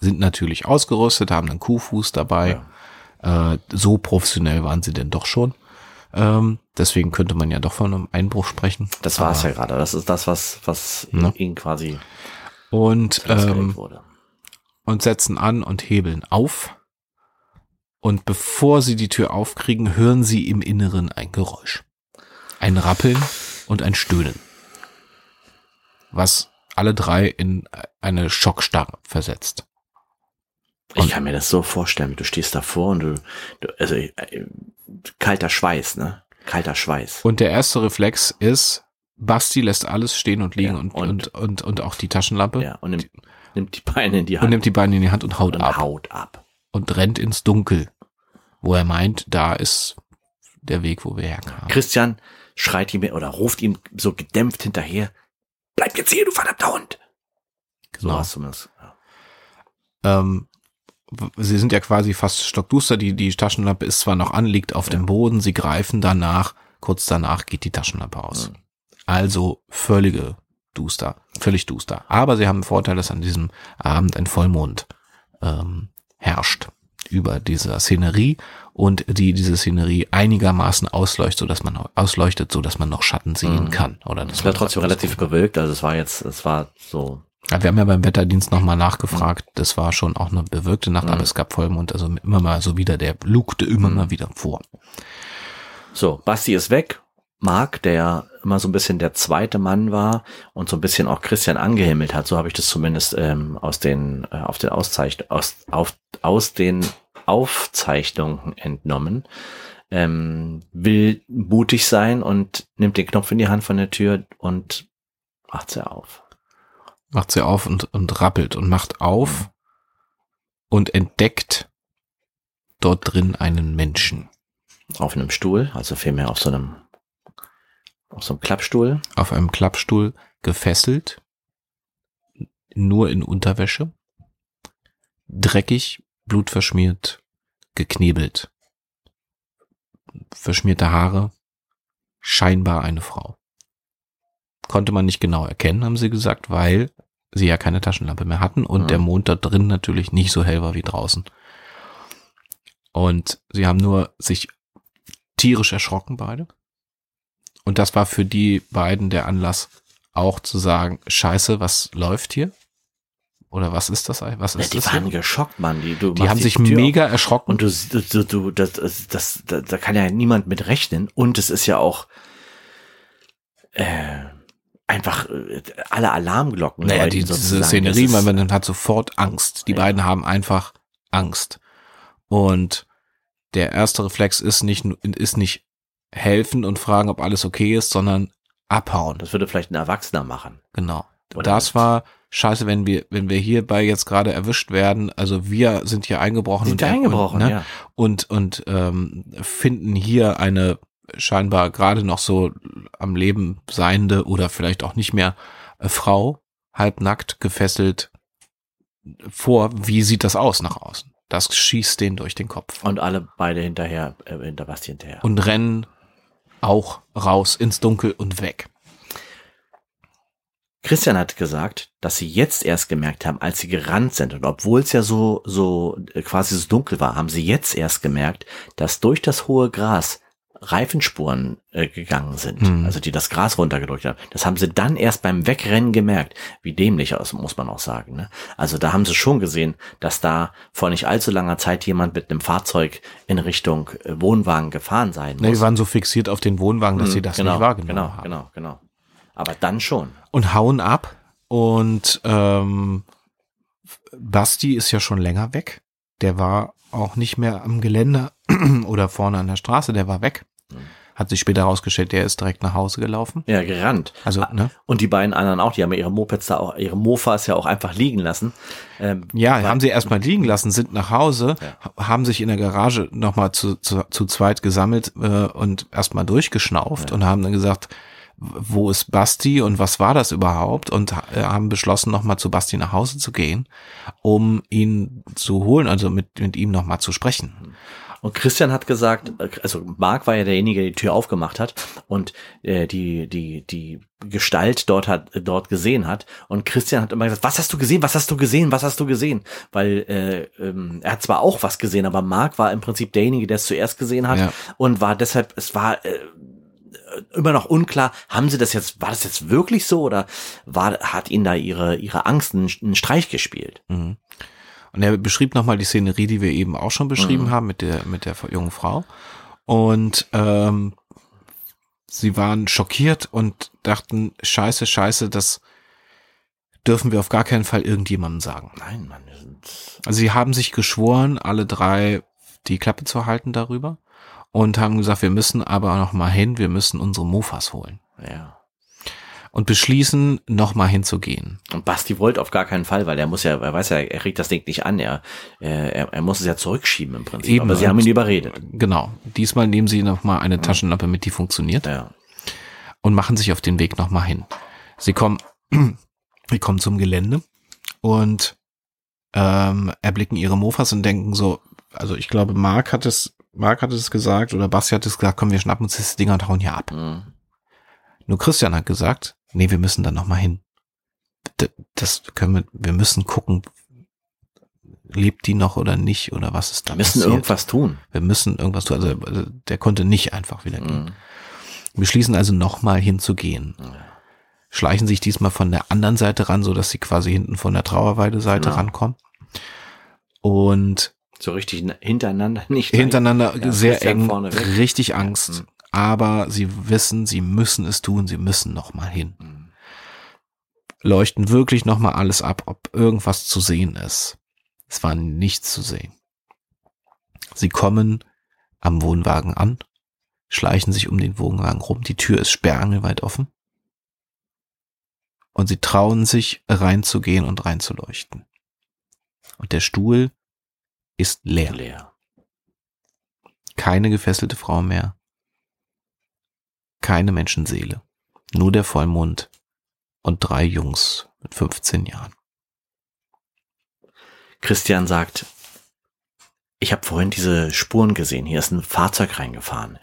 sind natürlich ausgerüstet, haben einen Kuhfuß dabei. Äh, so professionell waren sie denn doch schon. Ähm, deswegen könnte man ja doch von einem Einbruch sprechen. Das war es ja gerade. Das ist das, was, was Ne? ihnen quasi Und, ähm, wurde. und setzen an und hebeln auf. Und bevor sie die Tür aufkriegen, hören sie im Inneren ein Geräusch. Ein Rappeln und ein Stöhnen. Was alle drei in eine Schockstarre versetzt. Ich kann mir das so vorstellen, du stehst davor und du, du also äh, kalter Schweiß, ne? Kalter Schweiß. Und der erste Reflex ist, Basti lässt alles stehen und liegen Ja, und, und- und, und, und auch die Taschenlampe Ja, und nimmt, nimmt die Beine in die und Hand nimmt die Beine in die Hand und haut und ab haut ab. und rennt ins Dunkel, wo er meint, da ist der Weg, wo wir herkamen. Christian schreit ihm oder ruft ihm so gedämpft hinterher, bleib jetzt hier, du verdammter Hund. So Genau. was zumindest. Ja. ähm, sie sind ja quasi fast stockduster, die, die Taschenlampe ist zwar noch an, liegt auf dem Boden, sie greifen danach, kurz danach geht die Taschenlampe aus. Mhm. Also völlige Duster, völlig duster. Aber sie haben den Vorteil, dass an diesem Abend ein Vollmond ähm, herrscht über dieser Szenerie und die diese Szenerie einigermaßen ausleuchtet, so dass man ausleuchtet, so dass man noch Schatten sehen Mhm. kann oder dass Es war trotzdem relativ bewölkt, also es war jetzt, es war so, ja, wir haben ja beim Wetterdienst nochmal nachgefragt. Das war schon auch eine bewölkte Nacht, aber es gab Vollmond. Also immer mal so wieder, der lugte immer mal wieder vor. So, Basti ist weg. Marc, der immer so ein bisschen der zweite Mann war und so ein bisschen auch Christian angehimmelt hat, so habe ich das zumindest ähm, aus den äh, auf den Auszeich aus, auf, aus den Aufzeichnungen entnommen. Ähm, will mutig sein und nimmt den Knopf in die Hand von der Tür und macht sie auf. Macht sie auf und, und rappelt und macht auf und entdeckt dort drin einen Menschen. Auf einem Stuhl, also vielmehr auf so einem auf so einem Klappstuhl. Auf einem Klappstuhl gefesselt, nur in Unterwäsche, dreckig, blutverschmiert, geknebelt, verschmierte Haare, scheinbar eine Frau. Konnte man nicht genau erkennen, haben sie gesagt, weil sie ja keine Taschenlampe mehr hatten und Mhm. der Mond da drin natürlich nicht so hell war wie draußen. Und sie haben nur sich tierisch erschrocken beide. Und das war für die beiden der Anlass, auch zu sagen, scheiße, was läuft hier? Oder was ist das? Was Ja, ist die das? waren hier? geschockt, Mann. Die, du die haben sich Tür mega erschrocken. Und du, du, du das, das, das, da, da kann ja niemand mit rechnen. Und es ist ja auch äh, einfach äh, alle Alarmglocken. Naja, die, diese. Szenerie, ist- man, hat sofort Angst. Die Ja. beiden haben einfach Angst. Und der erste Reflex ist nicht, ist nicht helfen und fragen, ob alles okay ist, sondern abhauen. Das würde vielleicht ein Erwachsener machen. Genau. Oder das nicht? war scheiße, wenn wir, wenn wir hierbei jetzt gerade erwischt werden. Also wir sind hier eingebrochen Sind und, eingebrochen, und, ne, ja. und, und ähm, finden hier eine scheinbar gerade noch so am Leben seiende oder vielleicht auch nicht mehr äh, Frau, halbnackt, gefesselt vor. Wie sieht das aus nach außen? Das schießt denen durch den Kopf. Und alle beide hinterher, äh, hinter Basti hinterher. Und rennen auch raus ins Dunkel und weg. Christian hat gesagt, dass sie jetzt erst gemerkt haben, als sie gerannt sind. Und obwohl es ja so, so äh, quasi so dunkel war, haben sie jetzt erst gemerkt, dass durch das hohe Gras Reifenspuren äh, gegangen sind, Mhm. also die das Gras runtergedrückt haben. Das haben sie dann erst beim Wegrennen gemerkt. Wie dämlich aus, muss man auch sagen. Ne? Also da haben sie schon gesehen, dass da vor nicht allzu langer Zeit jemand mit einem Fahrzeug in Richtung äh, Wohnwagen gefahren sein Ne, muss. die waren so fixiert auf den Wohnwagen, dass Mhm, sie das genau, nicht wahrgenommen Genau, haben. genau, genau. Aber dann schon. und hauen ab. Und ähm, Basti ist ja schon länger weg. Der war auch nicht mehr am Gelände oder vorne an der Straße, der war weg. Hat sich später herausgestellt, der ist direkt nach Hause gelaufen. Ja, gerannt. Also, ne? Und die beiden anderen auch, die haben ja ihre Mopeds da auch, ihre Mofas ja auch einfach liegen lassen. Ähm, Ja, haben sie erstmal liegen lassen, sind nach Hause, Ja. ha- haben sich in der Garage nochmal zu, zu, zu zweit gesammelt äh, und erstmal durchgeschnauft und haben dann gesagt, wo ist Basti und was war das überhaupt? Und äh, haben beschlossen, nochmal zu Basti nach Hause zu gehen, um ihn zu holen, also mit, mit ihm nochmal zu sprechen. Und Christian hat gesagt, also Marc war ja derjenige, der die Tür aufgemacht hat und äh, die die die Gestalt dort hat dort gesehen hat und Christian hat immer gesagt, was hast du gesehen, was hast du gesehen, was hast du gesehen, weil äh, ähm, er hat zwar auch was gesehen, aber Marc war im Prinzip derjenige, der es zuerst gesehen hat Ja. und war deshalb, es war äh, immer noch unklar, haben sie das jetzt, war das jetzt wirklich so oder war, hat ihnen da ihre, ihre Angst einen, einen Streich gespielt? Mhm. Und er beschrieb nochmal die Szenerie, die wir eben auch schon beschrieben Mhm. haben mit der, mit der jungen Frau. Und ähm, sie waren schockiert und dachten, scheiße, scheiße, das dürfen wir auf gar keinen Fall irgendjemandem sagen. Nein, Mann, Also sie haben sich geschworen, alle drei die Klappe zu halten darüber und haben gesagt, wir müssen aber noch mal hin, wir müssen unsere Mofas holen ja. und beschließen, noch mal hinzugehen. Und Basti wollte auf gar keinen Fall, weil er muss ja, er weiß ja, er kriegt das Ding nicht an, er, er, er muss es ja zurückschieben im Prinzip. Eben, aber sie haben ihn überredet. Genau. Diesmal nehmen sie noch mal eine Taschenlampe mit, die funktioniert Ja. und machen sich auf den Weg noch mal hin. Sie kommen, sie kommen zum Gelände und ähm, erblicken ihre Mofas und denken so, also ich glaube, Mark hat es, Mark hat es gesagt oder Basti hat es gesagt, komm, wir schnappen uns das Ding und hauen hier ab. Mhm. Nur Christian hat gesagt, nee, wir müssen dann noch mal hin. Das können wir, wir müssen gucken, lebt die noch oder nicht oder was ist da Wir müssen passiert. irgendwas tun. Wir müssen irgendwas tun. Also, also der konnte nicht einfach wieder gehen. Mhm. Wir schließen also noch mal hinzugehen. Schleichen sich diesmal von der anderen Seite ran, so dass sie quasi hinten von der Trauerweide-Seite Genau. rankommen. Und So richtig hintereinander nicht. hintereinander Ja, sehr eng, richtig Angst. Mhm. Aber sie wissen, sie müssen es tun, sie müssen noch mal hin. Mhm. leuchten wirklich nochmal alles ab, ob irgendwas zu sehen ist. Es war nichts zu sehen. Sie kommen am Wohnwagen an, schleichen sich um den Wohnwagen rum, die Tür ist sperrangelweit offen. Und sie trauen sich reinzugehen und reinzuleuchten. Und der Stuhl ist leer. Leer. Keine gefesselte Frau mehr. Keine Menschenseele. Nur der Vollmond und drei Jungs mit 15 Jahren. Christian sagt, ich habe vorhin diese Spuren gesehen. Hier ist ein Fahrzeug reingefahren.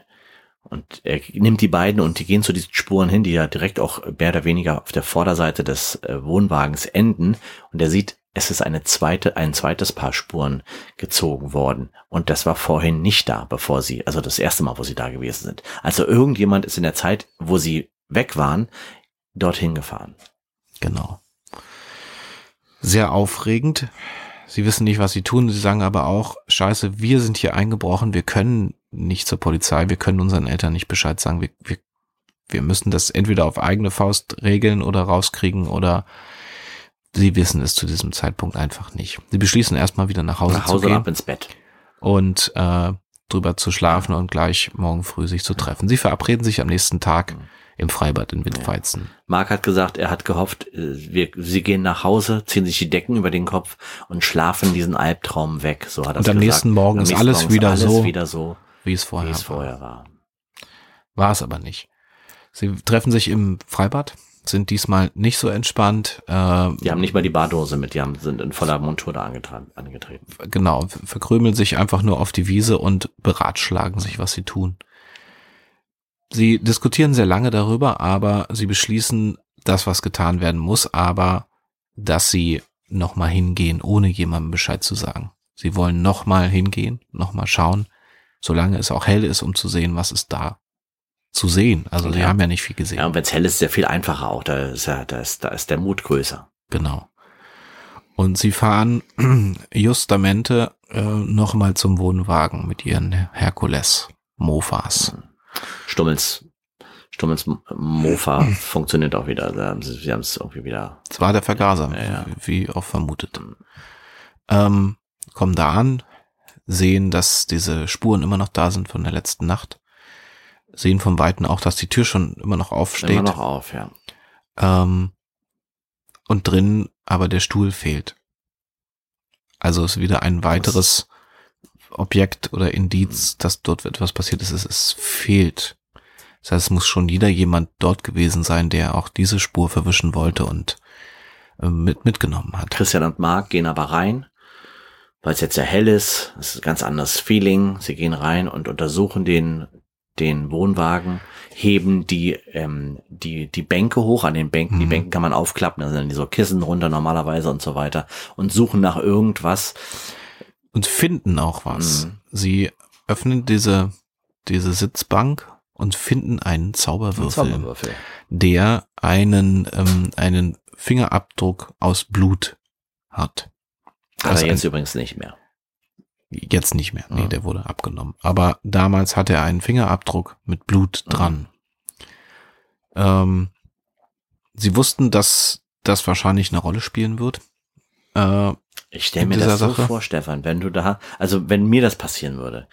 Und er nimmt die beiden und die gehen zu diesen Spuren hin, die ja direkt auch mehr oder weniger auf der Vorderseite des äh, Wohnwagens enden. Und er sieht, es ist eine zweite, ein zweites Paar Spuren gezogen worden. Und das war vorhin nicht da, bevor sie, also das erste Mal, wo sie da gewesen sind. Also irgendjemand ist in der Zeit, wo sie weg waren, dorthin gefahren. Genau. Sehr aufregend. Sie wissen nicht, was sie tun. Sie sagen aber auch, scheiße, wir sind hier eingebrochen, wir können nicht zur Polizei, wir können unseren Eltern nicht Bescheid sagen. Wir, wir, wir müssen das entweder auf eigene Faust regeln oder rauskriegen oder sie wissen es zu diesem Zeitpunkt einfach nicht. Sie beschließen erstmal wieder nach Hause, Nach Hause zu gehen ab ins Bett. und äh, drüber zu schlafen und gleich morgen früh sich zu treffen. Sie verabreden sich am nächsten Tag im Freibad in Windweizen. Mark hat gesagt, er hat gehofft, äh, wir, sie gehen nach Hause, ziehen sich die Decken über den Kopf und schlafen diesen Albtraum weg. So hat er Und am gesagt. nächsten Morgen Am ist nächsten alles Morgen ist wieder alles so, wieder so, wie es wie vorher es war. vorher war. War es aber nicht. Sie treffen sich im Freibad, sind diesmal nicht so entspannt. Äh, Die haben nicht mal die Bardose mit, die haben, sind in voller Montur da angetreten. genau, verkrümeln sich einfach nur auf die Wiese und beratschlagen sich, was sie tun. Sie diskutieren sehr lange darüber, aber sie beschließen, das, was getan werden muss, aber dass sie nochmal hingehen, ohne jemandem Bescheid zu sagen. Sie wollen nochmal hingehen, nochmal schauen, solange es auch hell ist, um zu sehen, was ist da zu sehen. Also sie Ja. haben ja nicht viel gesehen. Ja, und wenn es hell ist, ist ja viel einfacher auch. Da ist ja, da ist, da ist der Mut größer. Genau. Und sie fahren justamente äh, nochmal zum Wohnwagen mit ihren Herkules Mofas. Stummels, Stummels Mofa funktioniert auch wieder. Sie, sie haben es irgendwie wieder. Es war der Vergaser, Ja, ja. wie auch vermutet. Ähm, kommen da an, sehen, dass diese Spuren immer noch da sind von der letzten Nacht. Sehen vom Weiten auch, dass die Tür schon immer noch aufsteht. Immer noch auf, ja. Ähm, und drin aber der Stuhl fehlt. Also ist wieder ein weiteres Objekt oder Indiz, dass dort etwas passiert ist. Es, es fehlt. Das heißt, es muss schon wieder jemand dort gewesen sein, der auch diese Spur verwischen wollte und äh, mit, mitgenommen hat. Christian und Marc gehen aber rein, weil es jetzt sehr hell ist. Es ist ein ganz anderes Feeling. Sie gehen rein und untersuchen den, den Wohnwagen, heben die, ähm, die, die Bänke hoch an den Bänken. Die Mhm. Bänken kann man aufklappen, da sind dann so Kissen runter normalerweise und so weiter und suchen nach irgendwas. Und finden auch was. Mhm. Sie öffnen diese, diese Sitzbank und finden einen Zauberwürfel. Zauberwürfel. der einen, ähm, einen Fingerabdruck aus Blut hat. Hat Also er jetzt ein- übrigens nicht mehr. Jetzt nicht mehr. Nee, Ah. der wurde abgenommen. Aber damals hatte er einen Fingerabdruck mit Blut Mhm. dran. Ähm, sie wussten, dass das wahrscheinlich eine Rolle spielen wird. Äh, Ich stelle mir das so Sache? vor, Stefan, wenn du da, also wenn mir das passieren würde,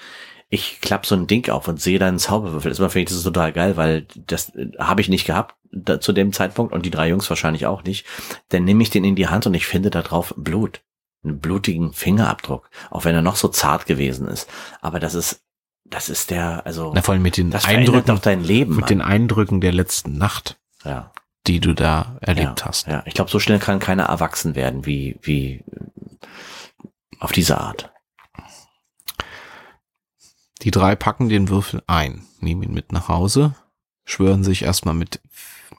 ich klapp so ein Ding auf und sehe deinen Zauberwürfel. Erstmal finde ich das total geil, weil das äh, habe ich nicht gehabt da, zu dem Zeitpunkt und die drei Jungs wahrscheinlich auch nicht. Dann nehme ich den in die Hand und ich finde da drauf Blut. Einen blutigen Fingerabdruck. Auch wenn er noch so zart gewesen ist. Aber das ist, das ist der, also, na, vor allem mit den das Eindrücken, doch dein Leben. mit den Eindrücken der letzten Nacht, ja, die du da erlebt ja, hast. Ja, ich glaube, so schnell kann keiner erwachsen werden, wie, wie, auf diese Art. Die drei packen den Würfel ein, nehmen ihn mit nach Hause, schwören sich erstmal mit,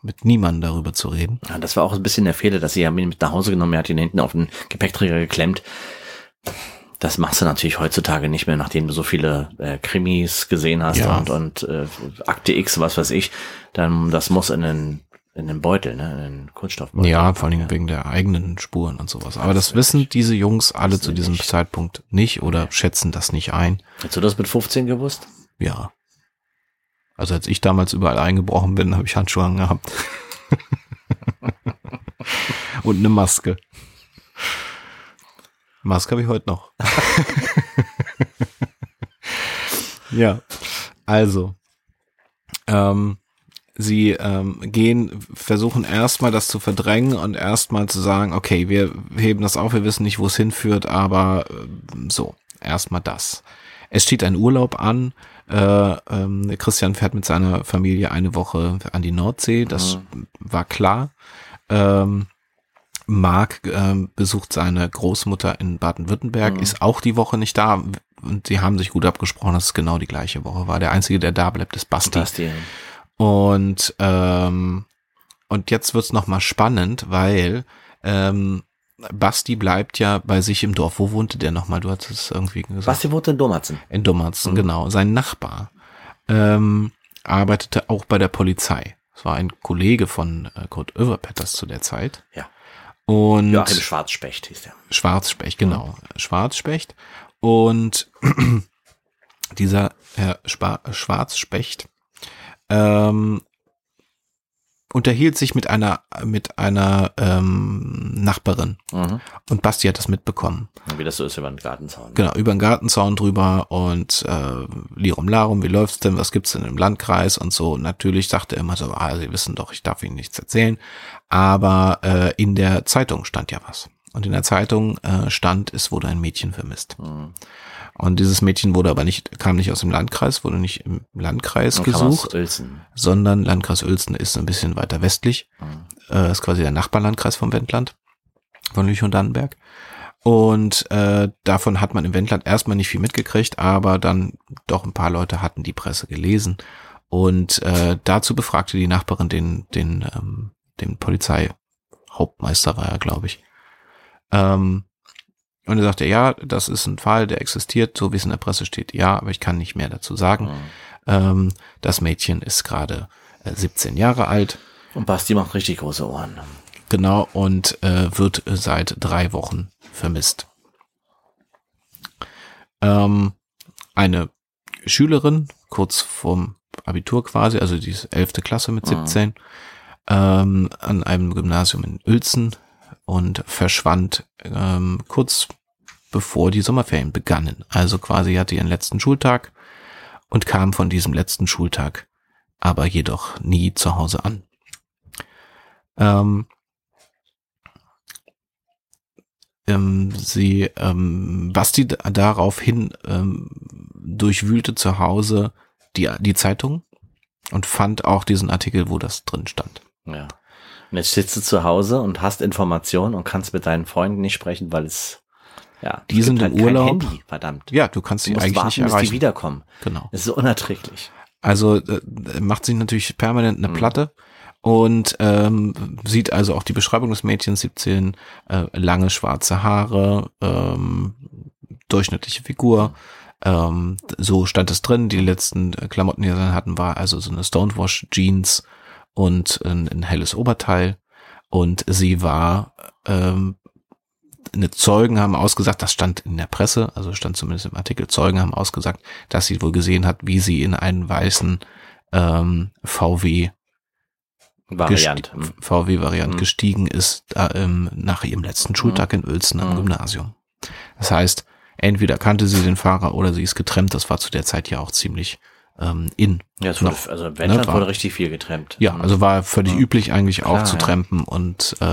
mit niemandem darüber zu reden. Ja, das war auch ein bisschen der Fehler, dass sie ja mit nach Hause genommen, er hat ihn hinten auf den Gepäckträger geklemmt. Das machst du natürlich heutzutage nicht mehr, nachdem du so viele äh, Krimis gesehen hast Ja. und, und äh, Akte X, was weiß ich. Dann das muss in den in den Beutel, ne, in den Kunststoffbeutel. Ja, vor allem wegen der eigenen Spuren und sowas. Aber das wissen diese Jungs alle zu diesem nicht. Zeitpunkt nicht oder schätzen das nicht ein. Hättest du das mit 15 gewusst? Ja. Also als ich damals überall eingebrochen bin, habe ich Handschuhe angehabt. Und eine Maske. Maske habe ich heute noch. ja. Also. Ähm, sie ähm, gehen, versuchen erstmal das zu verdrängen und erstmal zu sagen, okay, wir heben das auf, wir wissen nicht, wo es hinführt, aber äh, so, erstmal das. Es steht ein Urlaub an. Äh, ähm, Christian fährt mit seiner Familie eine Woche an die Nordsee, das war klar. Ähm, Marc ähm, besucht seine Großmutter in Baden-Württemberg, Mhm. ist auch die Woche nicht da und sie haben sich gut abgesprochen, dass es genau die gleiche Woche war. Der Einzige, der da bleibt, ist Basti. Das die, Und ähm, und jetzt wird's noch mal spannend, weil ähm, Basti bleibt ja bei sich im Dorf. Wo wohnte der noch mal? Du hattest es irgendwie gesagt. Basti wohnt in Domatzen. In Dummerzen, Mhm. genau. Sein Nachbar ähm, arbeitete auch bei der Polizei. Es war ein Kollege von äh, Kurt Överpetters zu der Zeit. Ja. Und Joachim Schwarzspecht hieß der. Schwarzspecht, genau. Schwarzspecht. Und dieser Herr Spa Schwarzspecht ähm, unterhielt sich mit einer mit einer ähm, Nachbarin Mhm. und Basti hat das mitbekommen. Wie das so ist über den Gartenzaun. Genau, über den Gartenzaun drüber und äh, Lirum Larum, wie läuft's denn, was gibt's denn im Landkreis und so. Und natürlich sagte er immer so, ah, Sie wissen doch, ich darf Ihnen nichts erzählen. Aber äh, in der Zeitung stand ja was. Und in der Zeitung äh, stand, es wurde ein Mädchen vermisst. Mhm. Und dieses Mädchen wurde aber nicht, kam nicht aus dem Landkreis, wurde nicht im Landkreis gesucht, sondern Landkreis Uelzen ist ein bisschen weiter westlich. Mhm. Äh, ist quasi der Nachbarlandkreis vom Wendland, von Lüchow und Dannenberg. Und äh, davon hat man im Wendland erstmal nicht viel mitgekriegt, aber dann doch ein paar Leute hatten die Presse gelesen. Und äh, dazu befragte die Nachbarin den, den, ähm, den Polizeihauptmeister war er, glaube ich. Ähm, und er sagte, ja, das ist ein Fall, der existiert, so wie es in der Presse steht. Ja, aber ich kann nicht mehr dazu sagen. Mhm. Ähm, das Mädchen ist gerade äh, 17 Jahre alt. Und Basti macht richtig große Ohren. Genau, und äh, wird seit drei Wochen vermisst. Ähm, eine Schülerin, kurz vorm Abitur quasi, also die 11. Klasse mit Mhm. 17, ähm, an einem Gymnasium in Uelzen und verschwand ähm, kurz bevor die Sommerferien begannen. Also quasi hatte ihren letzten Schultag und kam von diesem letzten Schultag aber jedoch nie zu Hause an. Ähm, ähm, sie ähm, Basti daraufhin ähm, durchwühlte zu Hause die, die Zeitung und fand auch diesen Artikel, wo das drin stand. Ja. Und jetzt sitzt du zu Hause und hast Informationen und kannst mit deinen Freunden nicht sprechen, weil es ja Die sind gibt im halt Urlaub. Handy, verdammt. Ja, du kannst sie eigentlich warten, nicht bis die erreichen. wiederkommen. Genau. Das ist so unerträglich. Also äh, macht sich natürlich permanent eine Mhm. Platte und ähm, sieht also auch die Beschreibung des Mädchens 17, äh, lange schwarze Haare, ähm, durchschnittliche Figur. Ähm, so stand es drin. Die letzten äh, Klamotten, die sie dann hatten, war also so eine Stonewash Jeans und ein, ein helles Oberteil. Und sie war ähm, eine Zeugen haben ausgesagt, das stand in der Presse, also stand zumindest im Artikel, Zeugen haben ausgesagt, dass sie wohl gesehen hat, wie sie in einen weißen ähm, VW Variant. gesti- VW-Variant Mhm. gestiegen ist da, ähm, nach ihrem letzten Schultag in Uelzen am Mhm. Gymnasium. Das heißt, entweder kannte sie den Fahrer oder sie ist getrennt. Das war zu der Zeit ja auch ziemlich ähm, in. Ja, es wurde, noch, also im Wendland war- wurde richtig viel getrennt. Ja, also war völlig Ja. üblich eigentlich auch Klar, zu ja. trampen und äh,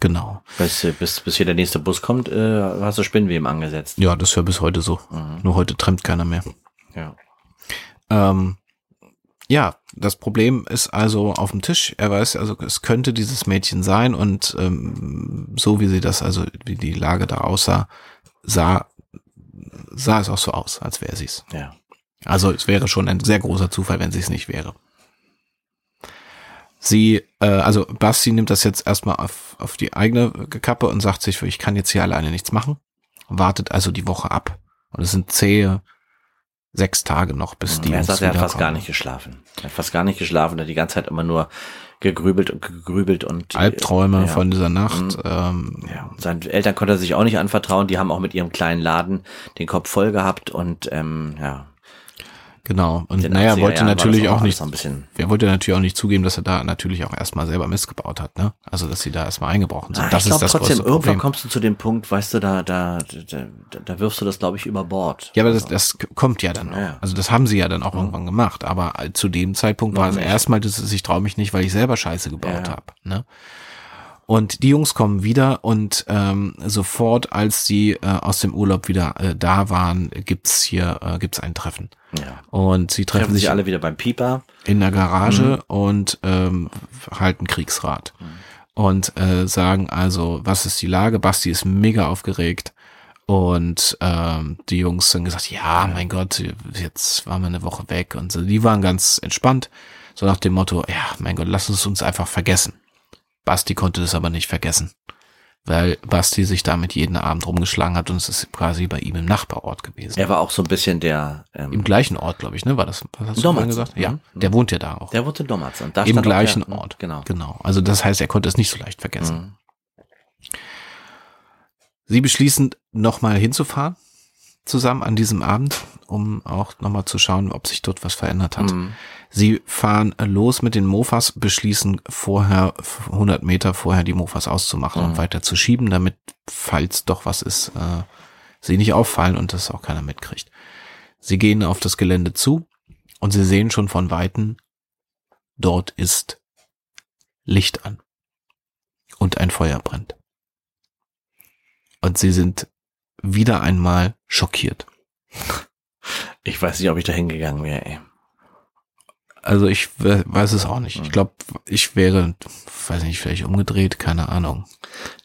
genau. bis, bis, bis hier der nächste Bus kommt, äh, hast du Spinnweben angesetzt. Ja, das ist ja bis heute so. Mhm. Nur heute trampt keiner mehr. Ja. Ähm, ja, das Problem ist also auf dem Tisch. Er weiß, also es könnte dieses Mädchen sein und ähm, so wie sie das, also wie die Lage da aussah, sah, sah es auch so aus, als wäre sie es. ja. Also es wäre schon ein sehr großer Zufall, wenn sie es nicht wäre. Sie, äh, also Basti nimmt das jetzt erstmal auf, auf die eigene Kappe und sagt sich, ich kann jetzt hier alleine nichts machen. Wartet also die Woche ab. Und es sind zähe sechs Tage noch, bis die er sagt, er hat fast gar nicht geschlafen. Er hat fast gar nicht geschlafen, er hat die ganze Zeit immer nur gegrübelt und gegrübelt und Albträume ja. von dieser Nacht. Mhm. Ähm, Ja, seinen Eltern konnte er sich auch nicht anvertrauen. Die haben auch mit ihrem kleinen Laden den Kopf voll gehabt und ähm, ja. Genau. Und naja, 80er wollte Jahren war natürlich auch alles nicht, er wollte natürlich auch nicht zugeben, dass er da natürlich auch erstmal selber Mist gebaut hat, ne? Also, dass sie da erstmal eingebrochen sind. Ah, das ich ist glaube das trotzdem, irgendwann Problem. kommst du zu dem Punkt, weißt du, da, da, da, da, wirfst du das, glaube ich, über Bord. Ja, aber das, das kommt ja dann. Ja, ja. Also das haben sie ja dann auch irgendwann gemacht. Aber zu dem Zeitpunkt war Noch es nicht. erstmal, dass es, ich traue mich nicht, weil ich selber Scheiße gebaut ja. habe. Ne? Und die Jungs kommen wieder und ähm, sofort, als sie äh, aus dem Urlaub wieder äh, da waren, gibt's hier äh, gibt's ein Treffen. Ja. Und sie treffen, Treffen sich alle wieder beim Pieper. in der Mhm. Garage und ähm, halten Kriegsrat. Und äh, sagen also, was ist die Lage? Basti ist mega aufgeregt. Und ähm, die Jungs haben gesagt, ja, mein Gott, jetzt waren wir eine Woche weg. Und so, die waren ganz entspannt. So nach dem Motto, ja, mein Gott, lass es uns einfach vergessen. Basti konnte das aber nicht vergessen. Weil Basti sich damit jeden Abend rumgeschlagen hat und es ist quasi bei ihm im Nachbarort gewesen. Er war auch so ein bisschen der, Im ähm, gleichen Ort, glaube ich, ne? War das? Was hast du Dommerz. gesagt? Ja, Mhm. der wohnt ja da auch. der wohnte in Dommerz. Und da Im gleichen der, Ort. Genau. Genau. Also das heißt, er konnte es nicht so leicht vergessen. Mhm. Sie beschließen, nochmal hinzufahren, zusammen an diesem Abend, um auch nochmal zu schauen, ob sich dort was verändert hat. Mhm. Sie fahren los mit den Mofas, beschließen vorher, 100 Meter vorher die Mofas auszumachen Mhm. und weiter zu schieben, damit, falls doch was ist, äh, sie nicht auffallen und das auch keiner mitkriegt. Sie gehen auf das Gelände zu und sie sehen schon von Weitem, dort ist Licht an und ein Feuer brennt. Und sie sind wieder einmal schockiert. Ich weiß nicht, ob ich da hingegangen wäre, ey. Also ich we- weiß es auch nicht. Mhm. Ich glaube, ich wäre, weiß nicht, vielleicht umgedreht, keine Ahnung.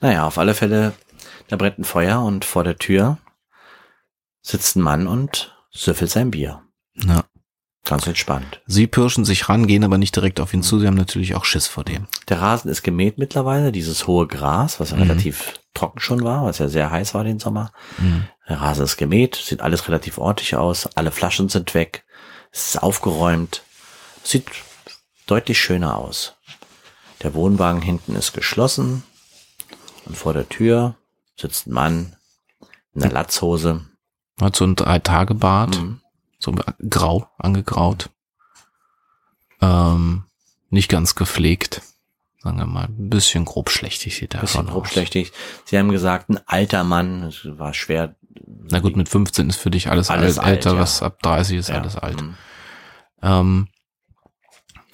Naja, auf alle Fälle, da brennt ein Feuer und vor der Tür sitzt ein Mann und süffelt sein Bier. Ja. Ganz entspannt. Sie pirschen sich ran, gehen aber nicht direkt auf ihn zu. Sie haben natürlich auch Schiss vor dem. Der Rasen ist gemäht mittlerweile, dieses hohe Gras, was ja Mhm. relativ trocken schon war, was ja sehr heiß war den Sommer. Mhm. Der Rasen ist gemäht, sieht alles relativ ordentlich aus, alle Flaschen sind weg, es ist aufgeräumt, sieht deutlich schöner aus. Der Wohnwagen hinten ist geschlossen und vor der Tür sitzt ein Mann in der Latzhose. Hat so ein Drei-Tage-Bart, Mhm. so grau angegraut. Ähm, nicht ganz gepflegt. Sagen wir mal, ein bisschen grobschlächtig sieht er Bisschen aus. grobschlächtig. Sie haben gesagt, ein alter Mann, es war schwer. Na gut, mit 15 ist für dich alles, Alles alt, alt, älter, ja. was ab 30 ist Ja. alles alt. Mhm. Ähm,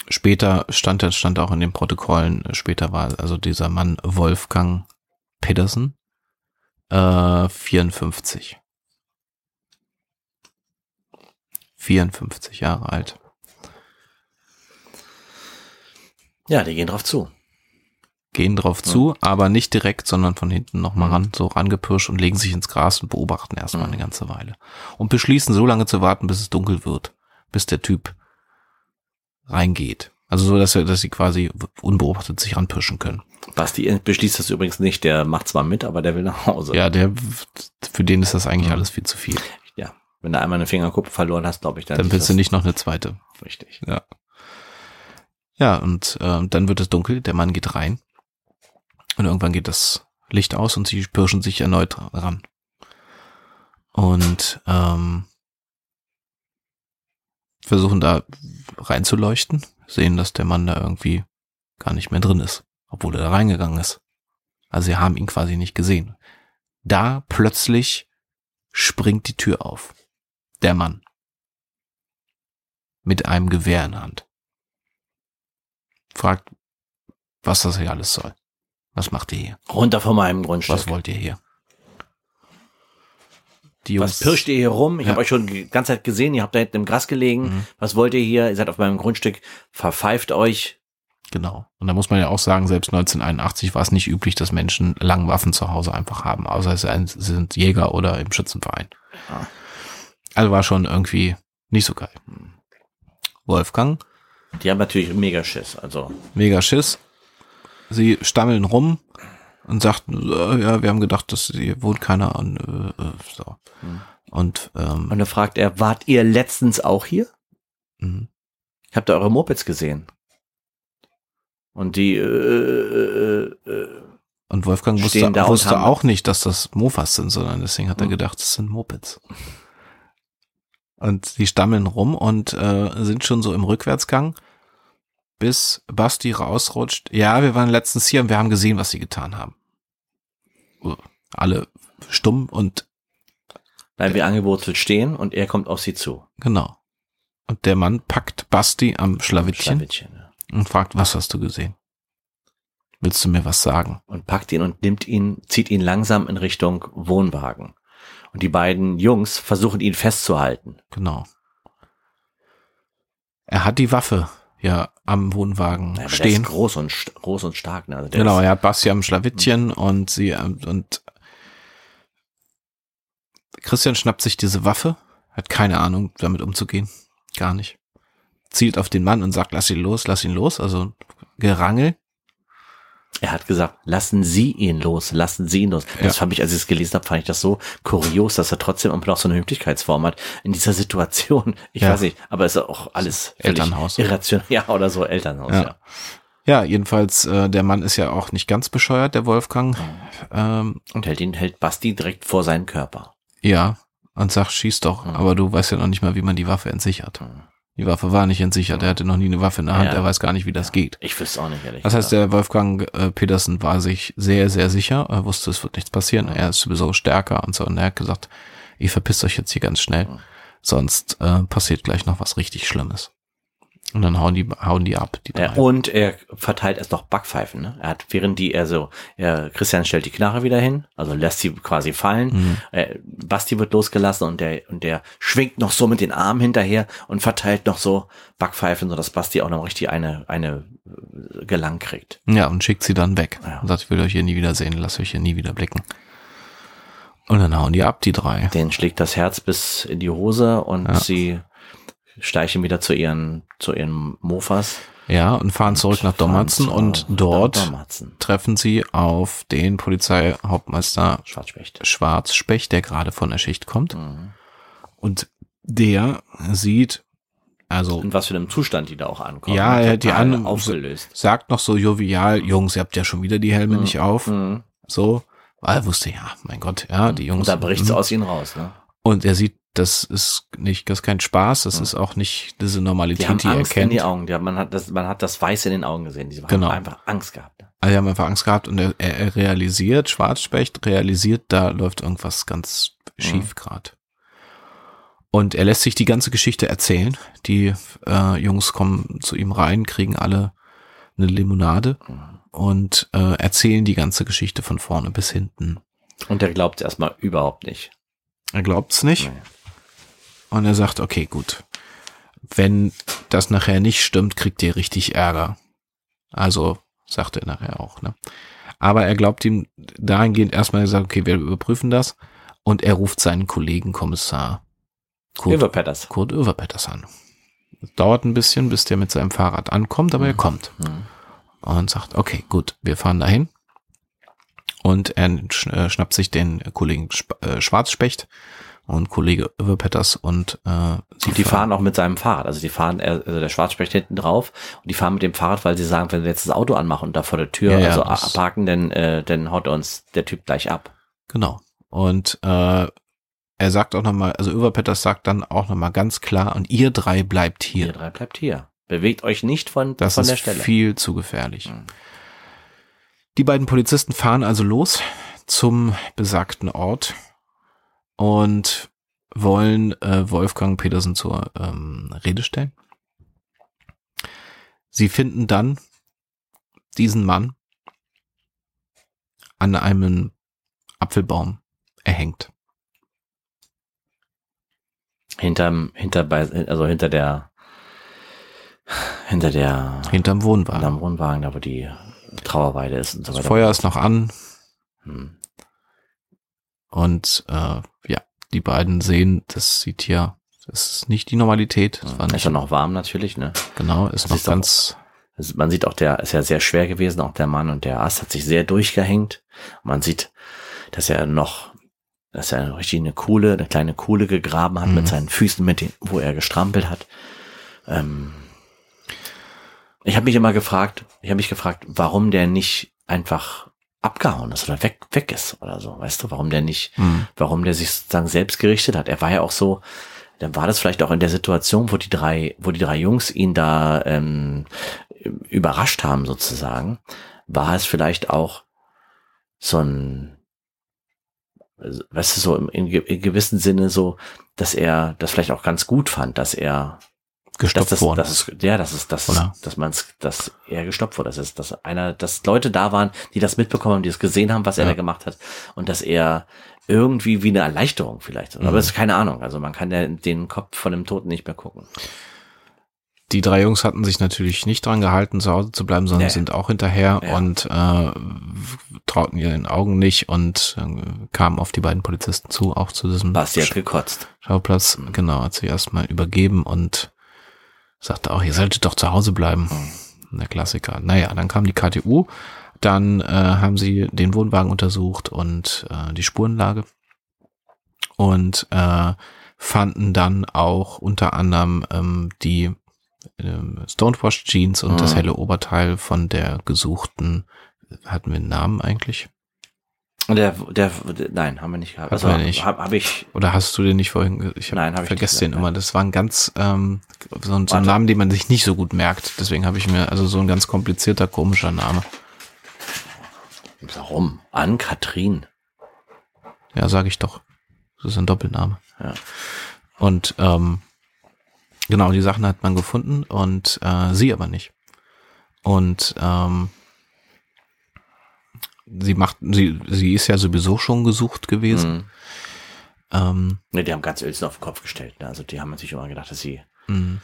später stand, das stand auch in den Protokollen, äh, später war also dieser Mann Wolfgang Pedersen, äh, 54. 54 Jahre alt. Ja, die gehen drauf zu. Gehen drauf zu, aber nicht direkt, sondern von hinten nochmal Mhm. ran, so rangepirscht und legen sich ins Gras und beobachten erstmal Mhm. eine ganze Weile. Und beschließen so lange zu warten, bis es dunkel wird, bis der Typ reingeht. Also so, dass, dass sie quasi unbeobachtet sich ranpirschen können. Basti beschließt das übrigens nicht, der macht zwar mit, aber der will nach Hause. Ja, der, für den ist das eigentlich Mhm. alles viel zu viel. ja. Wenn du einmal eine Fingerkuppe verloren hast, glaube ich, dann, Dann willst du nicht noch eine zweite. richtig. Ja. Ja, und äh, dann wird es dunkel, der Mann geht rein. Und irgendwann geht das Licht aus und sie pirschen sich erneut ran. Und ähm, versuchen da reinzuleuchten, sehen, dass der Mann da irgendwie gar nicht mehr drin ist, obwohl er da reingegangen ist. Also sie haben ihn quasi nicht gesehen. Da plötzlich springt die Tür auf. Der Mann. Mit einem Gewehr in der Hand. Fragt, was das hier alles soll. Was macht ihr hier? Runter von meinem Grundstück. Was wollt ihr hier? Die Was pirscht ihr hier rum? Ich Ja. habe euch schon die ganze Zeit gesehen, ihr habt da hinten im Gras gelegen. Mhm. Was wollt ihr hier? Ihr seid auf meinem Grundstück, verpfeift euch. Genau. Und da muss man ja auch sagen, selbst 1981 war es nicht üblich, dass Menschen lang Waffen zu Hause einfach haben, außer sie sind Jäger oder im Schützenverein. Ja. Also war schon irgendwie nicht so geil. Wolfgang, Die haben natürlich mega Schiss. Also, mega Schiss. Sie stammeln rum und sagten, ja, wir haben gedacht, dass hier wohnt keiner an, äh, äh, so. Mhm. Und, ähm, und dann fragt er, wart ihr letztens auch hier? mhm. Ich hab da eure Mopeds gesehen. Und die, äh, äh, äh, Und Wolfgang wusste, wusste auch nicht, dass das Mofas sind, sondern deswegen hat er Mhm. gedacht, es sind Mopeds. Und sie stammeln rum und äh, sind schon so im Rückwärtsgang, bis Basti rausrutscht. Ja, wir waren letztens hier und wir haben gesehen, was sie getan haben. Alle stumm und bleiben wir angewurzelt stehen und er kommt auf sie zu. genau. Und der Mann packt Basti am Schlawittchen Schlawittchen, ja. und fragt, was hast du gesehen? Willst du mir was sagen? Und packt ihn und nimmt ihn, zieht ihn langsam in Richtung Wohnwagen. Und die beiden Jungs versuchen ihn festzuhalten. Genau. Er hat die Waffe ja am Wohnwagen Ja, stehen. groß und, groß und stark. Ne? Also Genau, er hat Basti am Schlawittchen und sie ähm, und Christian schnappt sich diese Waffe, hat keine Ahnung, damit umzugehen. Gar nicht. Zielt auf den Mann und sagt, lass ihn los, lass ihn los. Also Gerangel. Er hat gesagt, lassen Sie ihn los, lassen Sie ihn los. Das Ja. fand ich, als ich es gelesen habe, fand ich das so kurios, dass er trotzdem immer noch so eine Höflichkeitsform hat in dieser Situation. Ich Ja. weiß nicht, aber es ist auch alles Elternhaus. irrational. Ja, oder so Elternhaus, Ja. ja. Ja, jedenfalls, äh, der Mann ist ja auch nicht ganz bescheuert, der Wolfgang. Ähm, Und hält ihn, hält Basti direkt vor seinen Körper. ja, und sagt, schieß doch, Mhm. aber du weißt ja noch nicht mal, wie man die Waffe entsichert. Mhm. Die Waffe war nicht entsichert, er hatte noch nie eine Waffe in der Hand, Ja. er weiß gar nicht, wie das geht. Ich wüsste auch nicht, ehrlich Das heißt, der Wolfgang äh, Petersen war sich sehr, sehr sicher. Er wusste, es wird nichts passieren. Er ist sowieso stärker und so. Und er hat gesagt, ihr verpisst euch jetzt hier ganz schnell. Sonst äh, passiert gleich noch was richtig Schlimmes. Und dann hauen die, hauen die ab, die drei. Und er verteilt erst noch Backpfeifen. Ne? Er hat, während die, er so, er, Christian stellt die Knarre wieder hin, also lässt sie quasi fallen. Mhm. Äh, Basti wird losgelassen und der, und der schwingt noch so mit den Armen hinterher und verteilt noch so Backpfeifen, sodass Basti auch noch richtig eine, eine äh, Gelang kriegt. Ja, und schickt sie dann weg. Ja. Und sagt, ich will euch hier nie wiedersehen, lasst euch hier nie wieder blicken. Und dann hauen die ab, die drei. Den schlägt das Herz bis in die Hose und Ja. sie steichen wieder zu ihren, zu ihren Mofas. Ja, und fahren zurück nach Dommerzen und dort Dommerzen. treffen sie auf den Polizeihauptmeister Schwarzspecht. Schwarzspecht, der gerade von der Schicht kommt. Mhm. Und der sieht, also In was für einem Zustand die da auch ankommen. Ja, er hat die an- aufgelöst. sagt noch so jovial, Jungs, ihr habt ja schon wieder die Helme Mhm. nicht auf. Mhm. So, weil er wusste, ja, mein Gott, ja, die Jungs. Und da bricht's mhm. aus ihnen raus, ne? Und er sieht, das ist nicht, das ist kein Spaß, das Mhm. ist auch nicht diese Die Normalität, haben die, er Angst in kennt. die Augen. Die, haben- man, hat das, man hat das Weiß in den Augen gesehen. Die haben Genau. einfach Angst gehabt. Also, die haben einfach Angst gehabt und er, er, er realisiert, Schwarzspecht realisiert, da läuft irgendwas ganz schief grad. Und er lässt sich die ganze Geschichte erzählen. Die äh, Jungs kommen zu ihm rein, kriegen alle eine Limonade Mhm. und äh, erzählen die ganze Geschichte von vorne bis hinten. Und der glaubt erstmal überhaupt nicht. Er glaubt's nicht Nee. Und er sagt, okay, gut. Wenn das nachher nicht stimmt, kriegt ihr richtig Ärger. Also, sagt er nachher auch, ne? Aber er glaubt ihm dahingehend erstmal, er sagt, okay, wir überprüfen das. Und er ruft seinen Kollegen Kommissar Kurt, Überpetters. Kurt Överpetters an. Es dauert ein bisschen, bis der mit seinem Fahrrad ankommt, aber er kommt. Mhm. und sagt, okay, gut, wir fahren dahin. Und er äh, schnappt sich den Kollegen äh, Schwarzspecht und Kollege Överpetters und äh, sie die fahren auch mit seinem Fahrrad. Also die fahren, also der Schwarzspecht hinten drauf und die fahren mit dem Fahrrad, weil sie sagen, wenn wir jetzt das Auto anmachen und da vor der Tür Ja, also das- parken, dann, äh, dann haut uns der Typ gleich ab. Genau. Und äh, er sagt auch nochmal, also Överpetters sagt dann auch nochmal ganz klar, und ihr drei bleibt hier. Ihr drei bleibt hier. Bewegt euch nicht von, Das von ist der Stelle. viel zu gefährlich. Mhm. Die beiden Polizisten fahren also los zum besagten Ort und wollen äh, Wolfgang Petersen zur ähm, Rede stellen. Sie finden dann diesen Mann an einem Apfelbaum erhängt. Hinterm, hinter also hinter der, hinter der, Hinterm Wohnwagen. hinterm Wohnwagen, da wo die Trauerweide ist und so Das weiter. Feuer ist noch an Hm. Und äh, ja, die beiden sehen, das sieht hier, das ist nicht die Normalität. Das war Ist nicht ja noch warm natürlich, ne? Genau, ist Das noch ist ganz, Also man sieht auch, der ist ja sehr schwer gewesen, auch der Mann und der Ast hat sich sehr durchgehängt. Man sieht, dass er noch, dass er richtig eine Kuhle, eine kleine Kuhle gegraben hat Mhm. mit seinen Füßen, mit denen, wo er gestrampelt hat. Ähm, ich habe mich immer gefragt, ich habe mich gefragt, warum der nicht einfach abgehauen ist oder weg, weg ist oder so, weißt du, warum der nicht, hm, warum der sich sozusagen selbst gerichtet hat. Er war ja auch so, dann war das vielleicht auch in der Situation, wo die drei, wo die drei Jungs ihn da ähm, überrascht haben sozusagen, war es vielleicht auch so ein, weißt du, so im, in gewissen Sinne so, dass er das vielleicht auch ganz gut fand, dass er dass gestopft das, worden. das ist, ja, das ist, das Oder? dass man es, dass er gestoppt wurde, das ist, dass einer, dass Leute da waren, die das mitbekommen haben, die es gesehen haben, was er Ja. da gemacht hat und dass er irgendwie wie eine Erleichterung vielleicht, aber Mhm. das ist keine Ahnung, also man kann ja den Kopf von dem Toten nicht mehr gucken. Die drei Jungs hatten sich natürlich nicht dran gehalten, zu Hause zu bleiben, sondern Nee. sind auch hinterher Ja. und äh, trauten ihren Augen nicht und äh, kamen auf die beiden Polizisten zu, auch zu diesem Basti hat gekotzt. Schauplatz. Mhm. Genau, hat sie erstmal übergeben und sagte auch, ihr solltet doch zu Hause bleiben. Der Klassiker. Naja, dann kam die KTU, dann äh, haben sie den Wohnwagen untersucht und äh, die Spurenlage und äh, fanden dann auch unter anderem ähm, die ähm, Stonewashed Jeans und Mhm. das helle Oberteil von der gesuchten, hatten wir einen Namen eigentlich? Der, der, der, nein, haben wir nicht gehabt. Hatten Also habe hab ich, Oder hast du den nicht vorhin? Ich hab, Nein, hab ich vergesse den gesagt, immer. Das war ein ganz ähm, so, ein- so ein. Name, den man sich nicht so gut merkt. Deswegen habe ich mir also so ein ganz komplizierter, komischer Name. warum? An Katrin. Ja, sage ich doch. Das ist ein Doppelname. Ja. Und ähm, genau, die Sachen hat man gefunden und äh, sie aber nicht. Und ähm, sie macht, sie, sie ist ja sowieso schon gesucht gewesen. Mhm. Ähm, Ne, die haben ganz Uelzen auf den Kopf gestellt. Ne? Also die haben natürlich immer gedacht, dass sie. mh.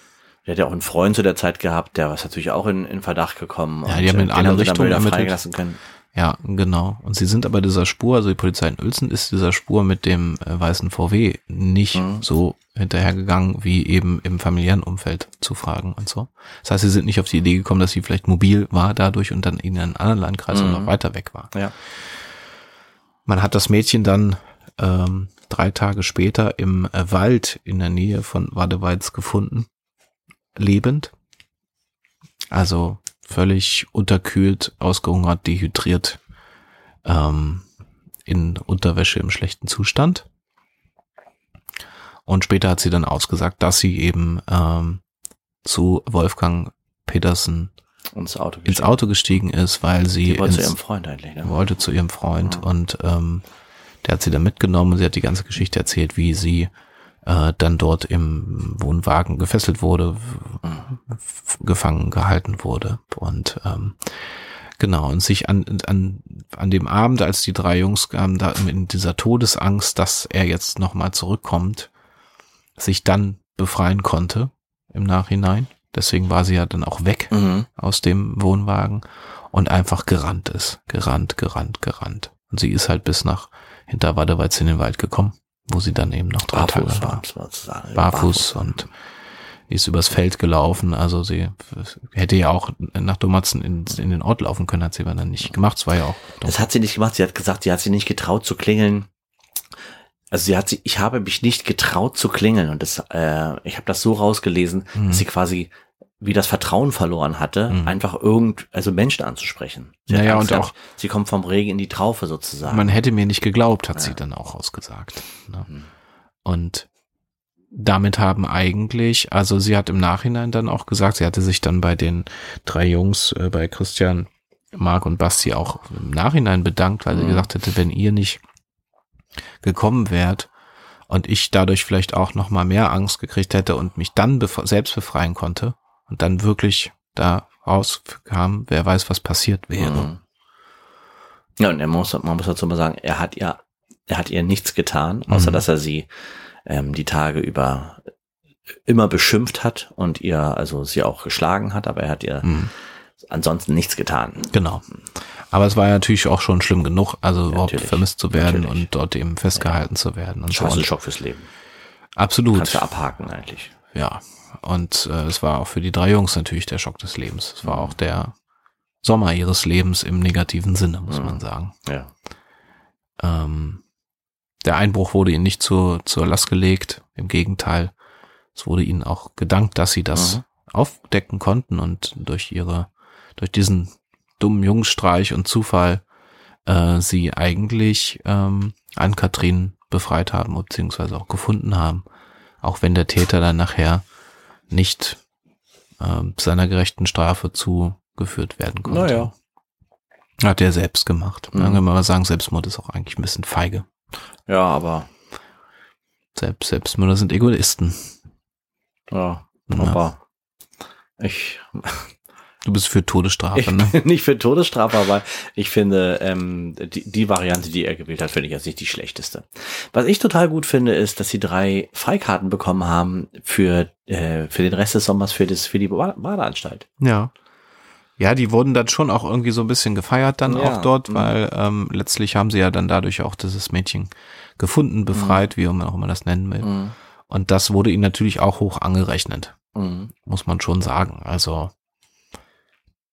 Der hat ja auch einen Freund zu der Zeit gehabt, der war natürlich auch in, in Verdacht gekommen. Ja, die haben in den alle Richtungen ermittelt. freigelassen können. Ja, genau. Und sie sind aber dieser Spur, also die Polizei in Uelzen ist dieser Spur mit dem äh, weißen VW nicht Mhm. so hinterhergegangen, wie eben im familiären Umfeld zu fragen und so. Das heißt, sie sind nicht auf die Idee gekommen, dass sie vielleicht mobil war dadurch und dann in einen anderen Landkreis Mhm. und noch weiter weg war. Ja. Man hat das Mädchen dann ähm, drei Tage später im äh, Wald in der Nähe von Wadeweiz gefunden, lebend. Also völlig unterkühlt, ausgehungert, dehydriert, ähm, in Unterwäsche im schlechten Zustand. Und später hat sie dann ausgesagt, dass sie eben ähm, zu Wolfgang Petersen Ins Auto ins Auto gestiegen ist, weil sie wollte zu ins- ihrem Freund eigentlich, ne? wollte zu ihrem Freund Ja. und ähm, der hat sie dann mitgenommen und sie hat die ganze Geschichte erzählt, wie sie äh, dann dort im Wohnwagen gefesselt wurde, gefangen gehalten wurde und ähm, genau und sich an, an, an dem Abend, als die drei Jungs kamen, da in dieser Todesangst, dass er jetzt nochmal zurückkommt, sich dann befreien konnte im Nachhinein. Deswegen war sie ja dann auch weg Mhm. aus dem Wohnwagen und einfach gerannt ist. Gerannt, gerannt, gerannt. Und sie ist halt bis nach hinter Wadeweiz in den Wald gekommen, wo sie dann eben noch drei Tage Barfuß war. Barfuß und ist übers Feld gelaufen. Also sie hätte ja auch nach Domatzen in, in den Ort laufen können, hat sie aber dann nicht gemacht. Es war ja auch Das hat sie nicht gemacht. Sie hat gesagt, sie hat sich nicht getraut zu klingeln. Also sie hat sie, ich habe mich nicht getraut zu klingeln und das, äh, ich habe das so rausgelesen, Mhm. dass sie quasi wie das Vertrauen verloren hatte, Mhm. einfach irgend, also Menschen anzusprechen. Sie Naja, und gehabt, sie kommt vom Regen in die Traufe sozusagen. Man hätte mir nicht geglaubt, hat Ja. sie dann auch ausgesagt. Ne? Mhm. Und damit haben eigentlich, also sie hat im Nachhinein dann auch gesagt, sie hatte sich dann bei den drei Jungs, äh, bei Christian, Marc und Basti auch im Nachhinein bedankt, weil sie Mhm. gesagt hätte, wenn ihr nicht gekommen wärt und ich dadurch vielleicht auch noch mal mehr Angst gekriegt hätte und mich dann bef selbst befreien konnte und dann wirklich da rauskam, wer weiß, was passiert wäre. Mhm. Ja, und er muss, man muss dazu mal sagen, er hat ihr, er hat ihr nichts getan, außer Mhm. dass er sie ähm, die Tage über immer beschimpft hat und ihr, also sie auch geschlagen hat, aber er hat ihr Mhm. ansonsten nichts getan. Genau. Aber es war ja natürlich auch schon schlimm genug, also überhaupt natürlich, vermisst zu werden natürlich. und dort eben festgehalten zu werden und so. Das ist ein Schock fürs Leben. absolut. Kannst du abhaken eigentlich. Ja. Und äh, es war auch für die drei Jungs natürlich der Schock des Lebens. Es war auch der Sommer ihres Lebens im negativen Sinne, muss Mhm. man sagen. Ja. Ähm, der Einbruch wurde ihnen nicht zur, zur Last gelegt. Im Gegenteil, es wurde ihnen auch gedankt, dass sie das Mhm. aufdecken konnten und durch ihre, durch diesen dummen Jungsstreich und Zufall äh, sie eigentlich ähm, an Kathrin befreit haben, beziehungsweise auch gefunden haben. Auch wenn der Täter dann nachher nicht ähm, seiner gerechten Strafe zugeführt werden konnte. Naja. Hat er selbst gemacht. Mhm. Dann kann man mal sagen, Selbstmord ist auch eigentlich ein bisschen feige. Ja, aber, Selbst, Selbstmörder sind Egoisten. ja, Ja. aber ich, Du bist für Todesstrafe, ich ne? nicht für Todesstrafe, aber ich finde, ähm, die, die Variante, die er gewählt hat, finde ich jetzt nicht die schlechteste. Was ich total gut finde, ist, dass sie drei Freikarten bekommen haben für, äh, für den Rest des Sommers für, das, für die Bade- Badeanstalt. Ja. Ja, die wurden dann schon auch irgendwie so ein bisschen gefeiert dann Ja, auch dort, mhm. weil ähm, letztlich haben sie ja dann dadurch auch dieses Mädchen gefunden, befreit, wie man auch immer das nennen will. Mhm. Und das wurde ihnen natürlich auch hoch angerechnet, Mhm. muss man schon sagen. Also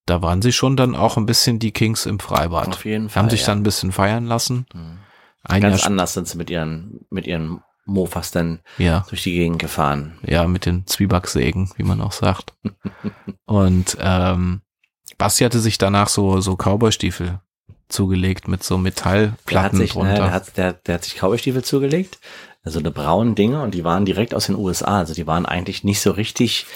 da waren sie schon dann auch ein bisschen die Kings im Freibad. Auf jeden Fall. haben sich ja. dann ein bisschen feiern lassen. Mhm. Ein Jahr Ganz sp- anders sind sie mit ihren, mit ihren Mofas dann Ja, durch die Gegend gefahren. ja, mit den Zwiebacksägen, wie man auch sagt. Und ähm, Basti hatte sich danach so, so Cowboy-Stiefel zugelegt mit so Der hat Metallplatten sich, ne, drunter. der hat, der, der hat sich Cowboystiefel zugelegt, also eine braunen Dinge und die waren direkt aus den USA. Also die waren eigentlich nicht so richtig,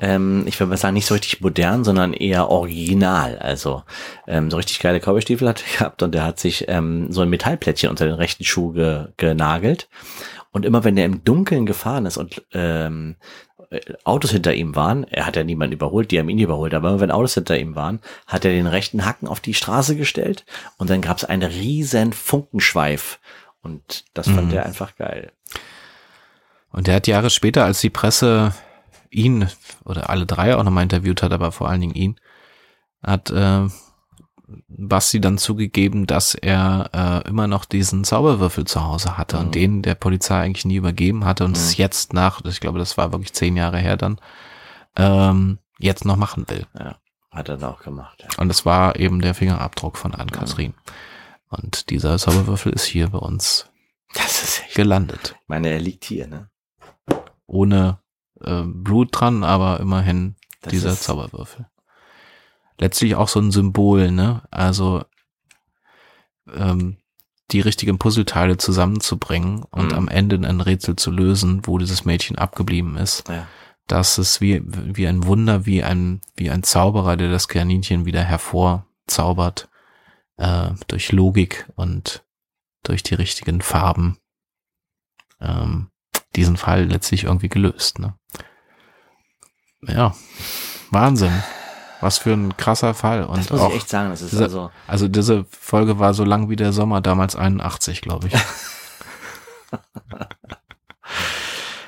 ähm, ich würde mal sagen, nicht so richtig modern, sondern eher original. Also ähm, so richtig geile Cowboystiefel hat er gehabt und der hat sich ähm, so ein Metallplättchen unter den rechten Schuh ge, genagelt. Und immer wenn er im Dunkeln gefahren ist und ähm, äh, Autos hinter ihm waren, er hat ja niemanden überholt, die haben ihn überholt, aber immer wenn Autos hinter ihm waren, hat er den rechten Hacken auf die Straße gestellt und dann gab es einen riesen Funkenschweif und das fand Mhm. er einfach geil. Und der hat Jahre später, als die Presse ihn oder alle drei auch nochmal interviewt hat, aber vor allen Dingen ihn, hat äh, Basti dann zugegeben, dass er äh, immer noch diesen Zauberwürfel zu Hause hatte Mhm. und den der Polizei eigentlich nie übergeben hatte und es Mhm. jetzt nach, ich glaube, das war wirklich zehn Jahre her dann, ähm, jetzt noch machen will. Ja, hat er dann auch gemacht. Ja. Und es war eben der Fingerabdruck von Ann-Kathrin. Und dieser Zauberwürfel ist hier bei uns Das ist echt, ich gelandet. meine, er liegt hier, ne? Ohne äh, Blut dran, aber immerhin Das dieser Zauberwürfel. Letztlich auch so ein Symbol, ne? Also ähm, die richtigen Puzzleteile zusammenzubringen und Mhm. am Ende ein Rätsel zu lösen, wo dieses Mädchen abgeblieben ist. Ja. Das ist wie, wie ein Wunder, wie ein, wie ein Zauberer, der das Kaninchen wieder hervorzaubert, äh, durch Logik und durch die richtigen Farben, ähm, diesen Fall letztlich irgendwie gelöst, ne? Ja, Wahnsinn. Was für ein krasser Fall. Das Und muss auch, ich echt sagen, das ist dieser- also, also diese Folge war so lang wie der Sommer, damals 81, glaube ich.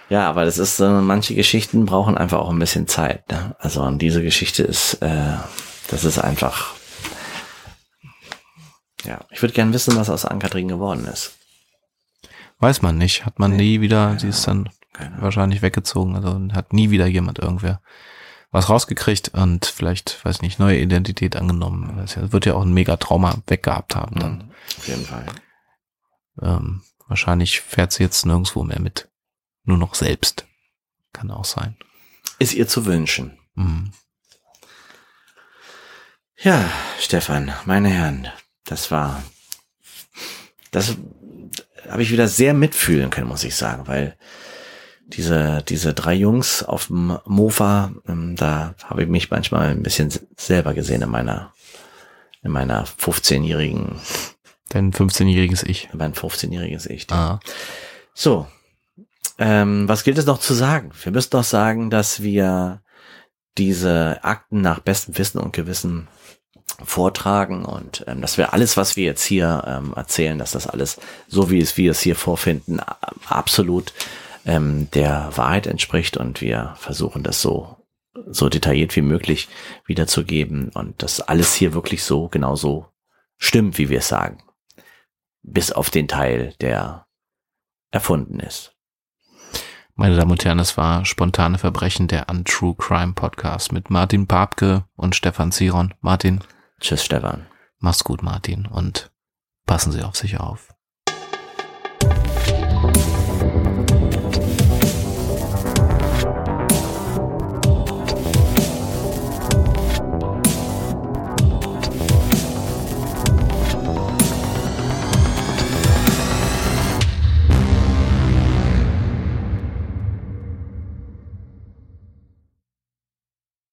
ja, aber das ist, äh, manche Geschichten brauchen einfach auch ein bisschen Zeit, ne? Also, und diese Geschichte ist, äh, das ist einfach, ja, ich würde gerne wissen, was aus Ann-Kathrin geworden ist. Weiß man nicht, hat man Nee, nie wieder, keine sie ist dann wahrscheinlich weggezogen, also hat nie wieder jemand irgendwer was rausgekriegt und vielleicht, weiß nicht, neue Identität angenommen. Das ja- wird ja auch ein mega Trauma weggehabt haben dann. Mhm, Auf jeden Fall. Ähm, wahrscheinlich fährt sie jetzt nirgendwo mehr mit. Nur noch selbst. Kann auch sein. Ist ihr zu wünschen. Mhm. Ja, Stefan, meine Herren, das war, das habe ich wieder sehr mitfühlen können, muss ich sagen, weil diese, diese drei Jungs auf dem Mofa, ähm, da habe ich mich manchmal ein bisschen selber gesehen in meiner, in meiner 15-jährigen, Dein 15-jähriges Ich. mein 15-jähriges Ich. Ah. So, ähm, was gilt es noch zu sagen? Wir müssen doch sagen, dass wir diese Akten nach bestem Wissen und Gewissen vortragen und ähm, dass wir alles, was wir jetzt hier ähm, erzählen, dass das alles so wie es wir es hier vorfinden, absolut ähm, der Wahrheit entspricht und wir versuchen das so so detailliert wie möglich wiederzugeben und dass alles hier wirklich so genau so stimmt, wie wir es sagen, bis auf den Teil, der erfunden ist. Meine Damen und Herren, das war Spontane Verbrechen, der Untrue Crime Podcast mit Martin Papke und Stefan Ziron. Martin, Tschüss, Stefan. mach's gut, Martin, und passen Sie auf sich auf.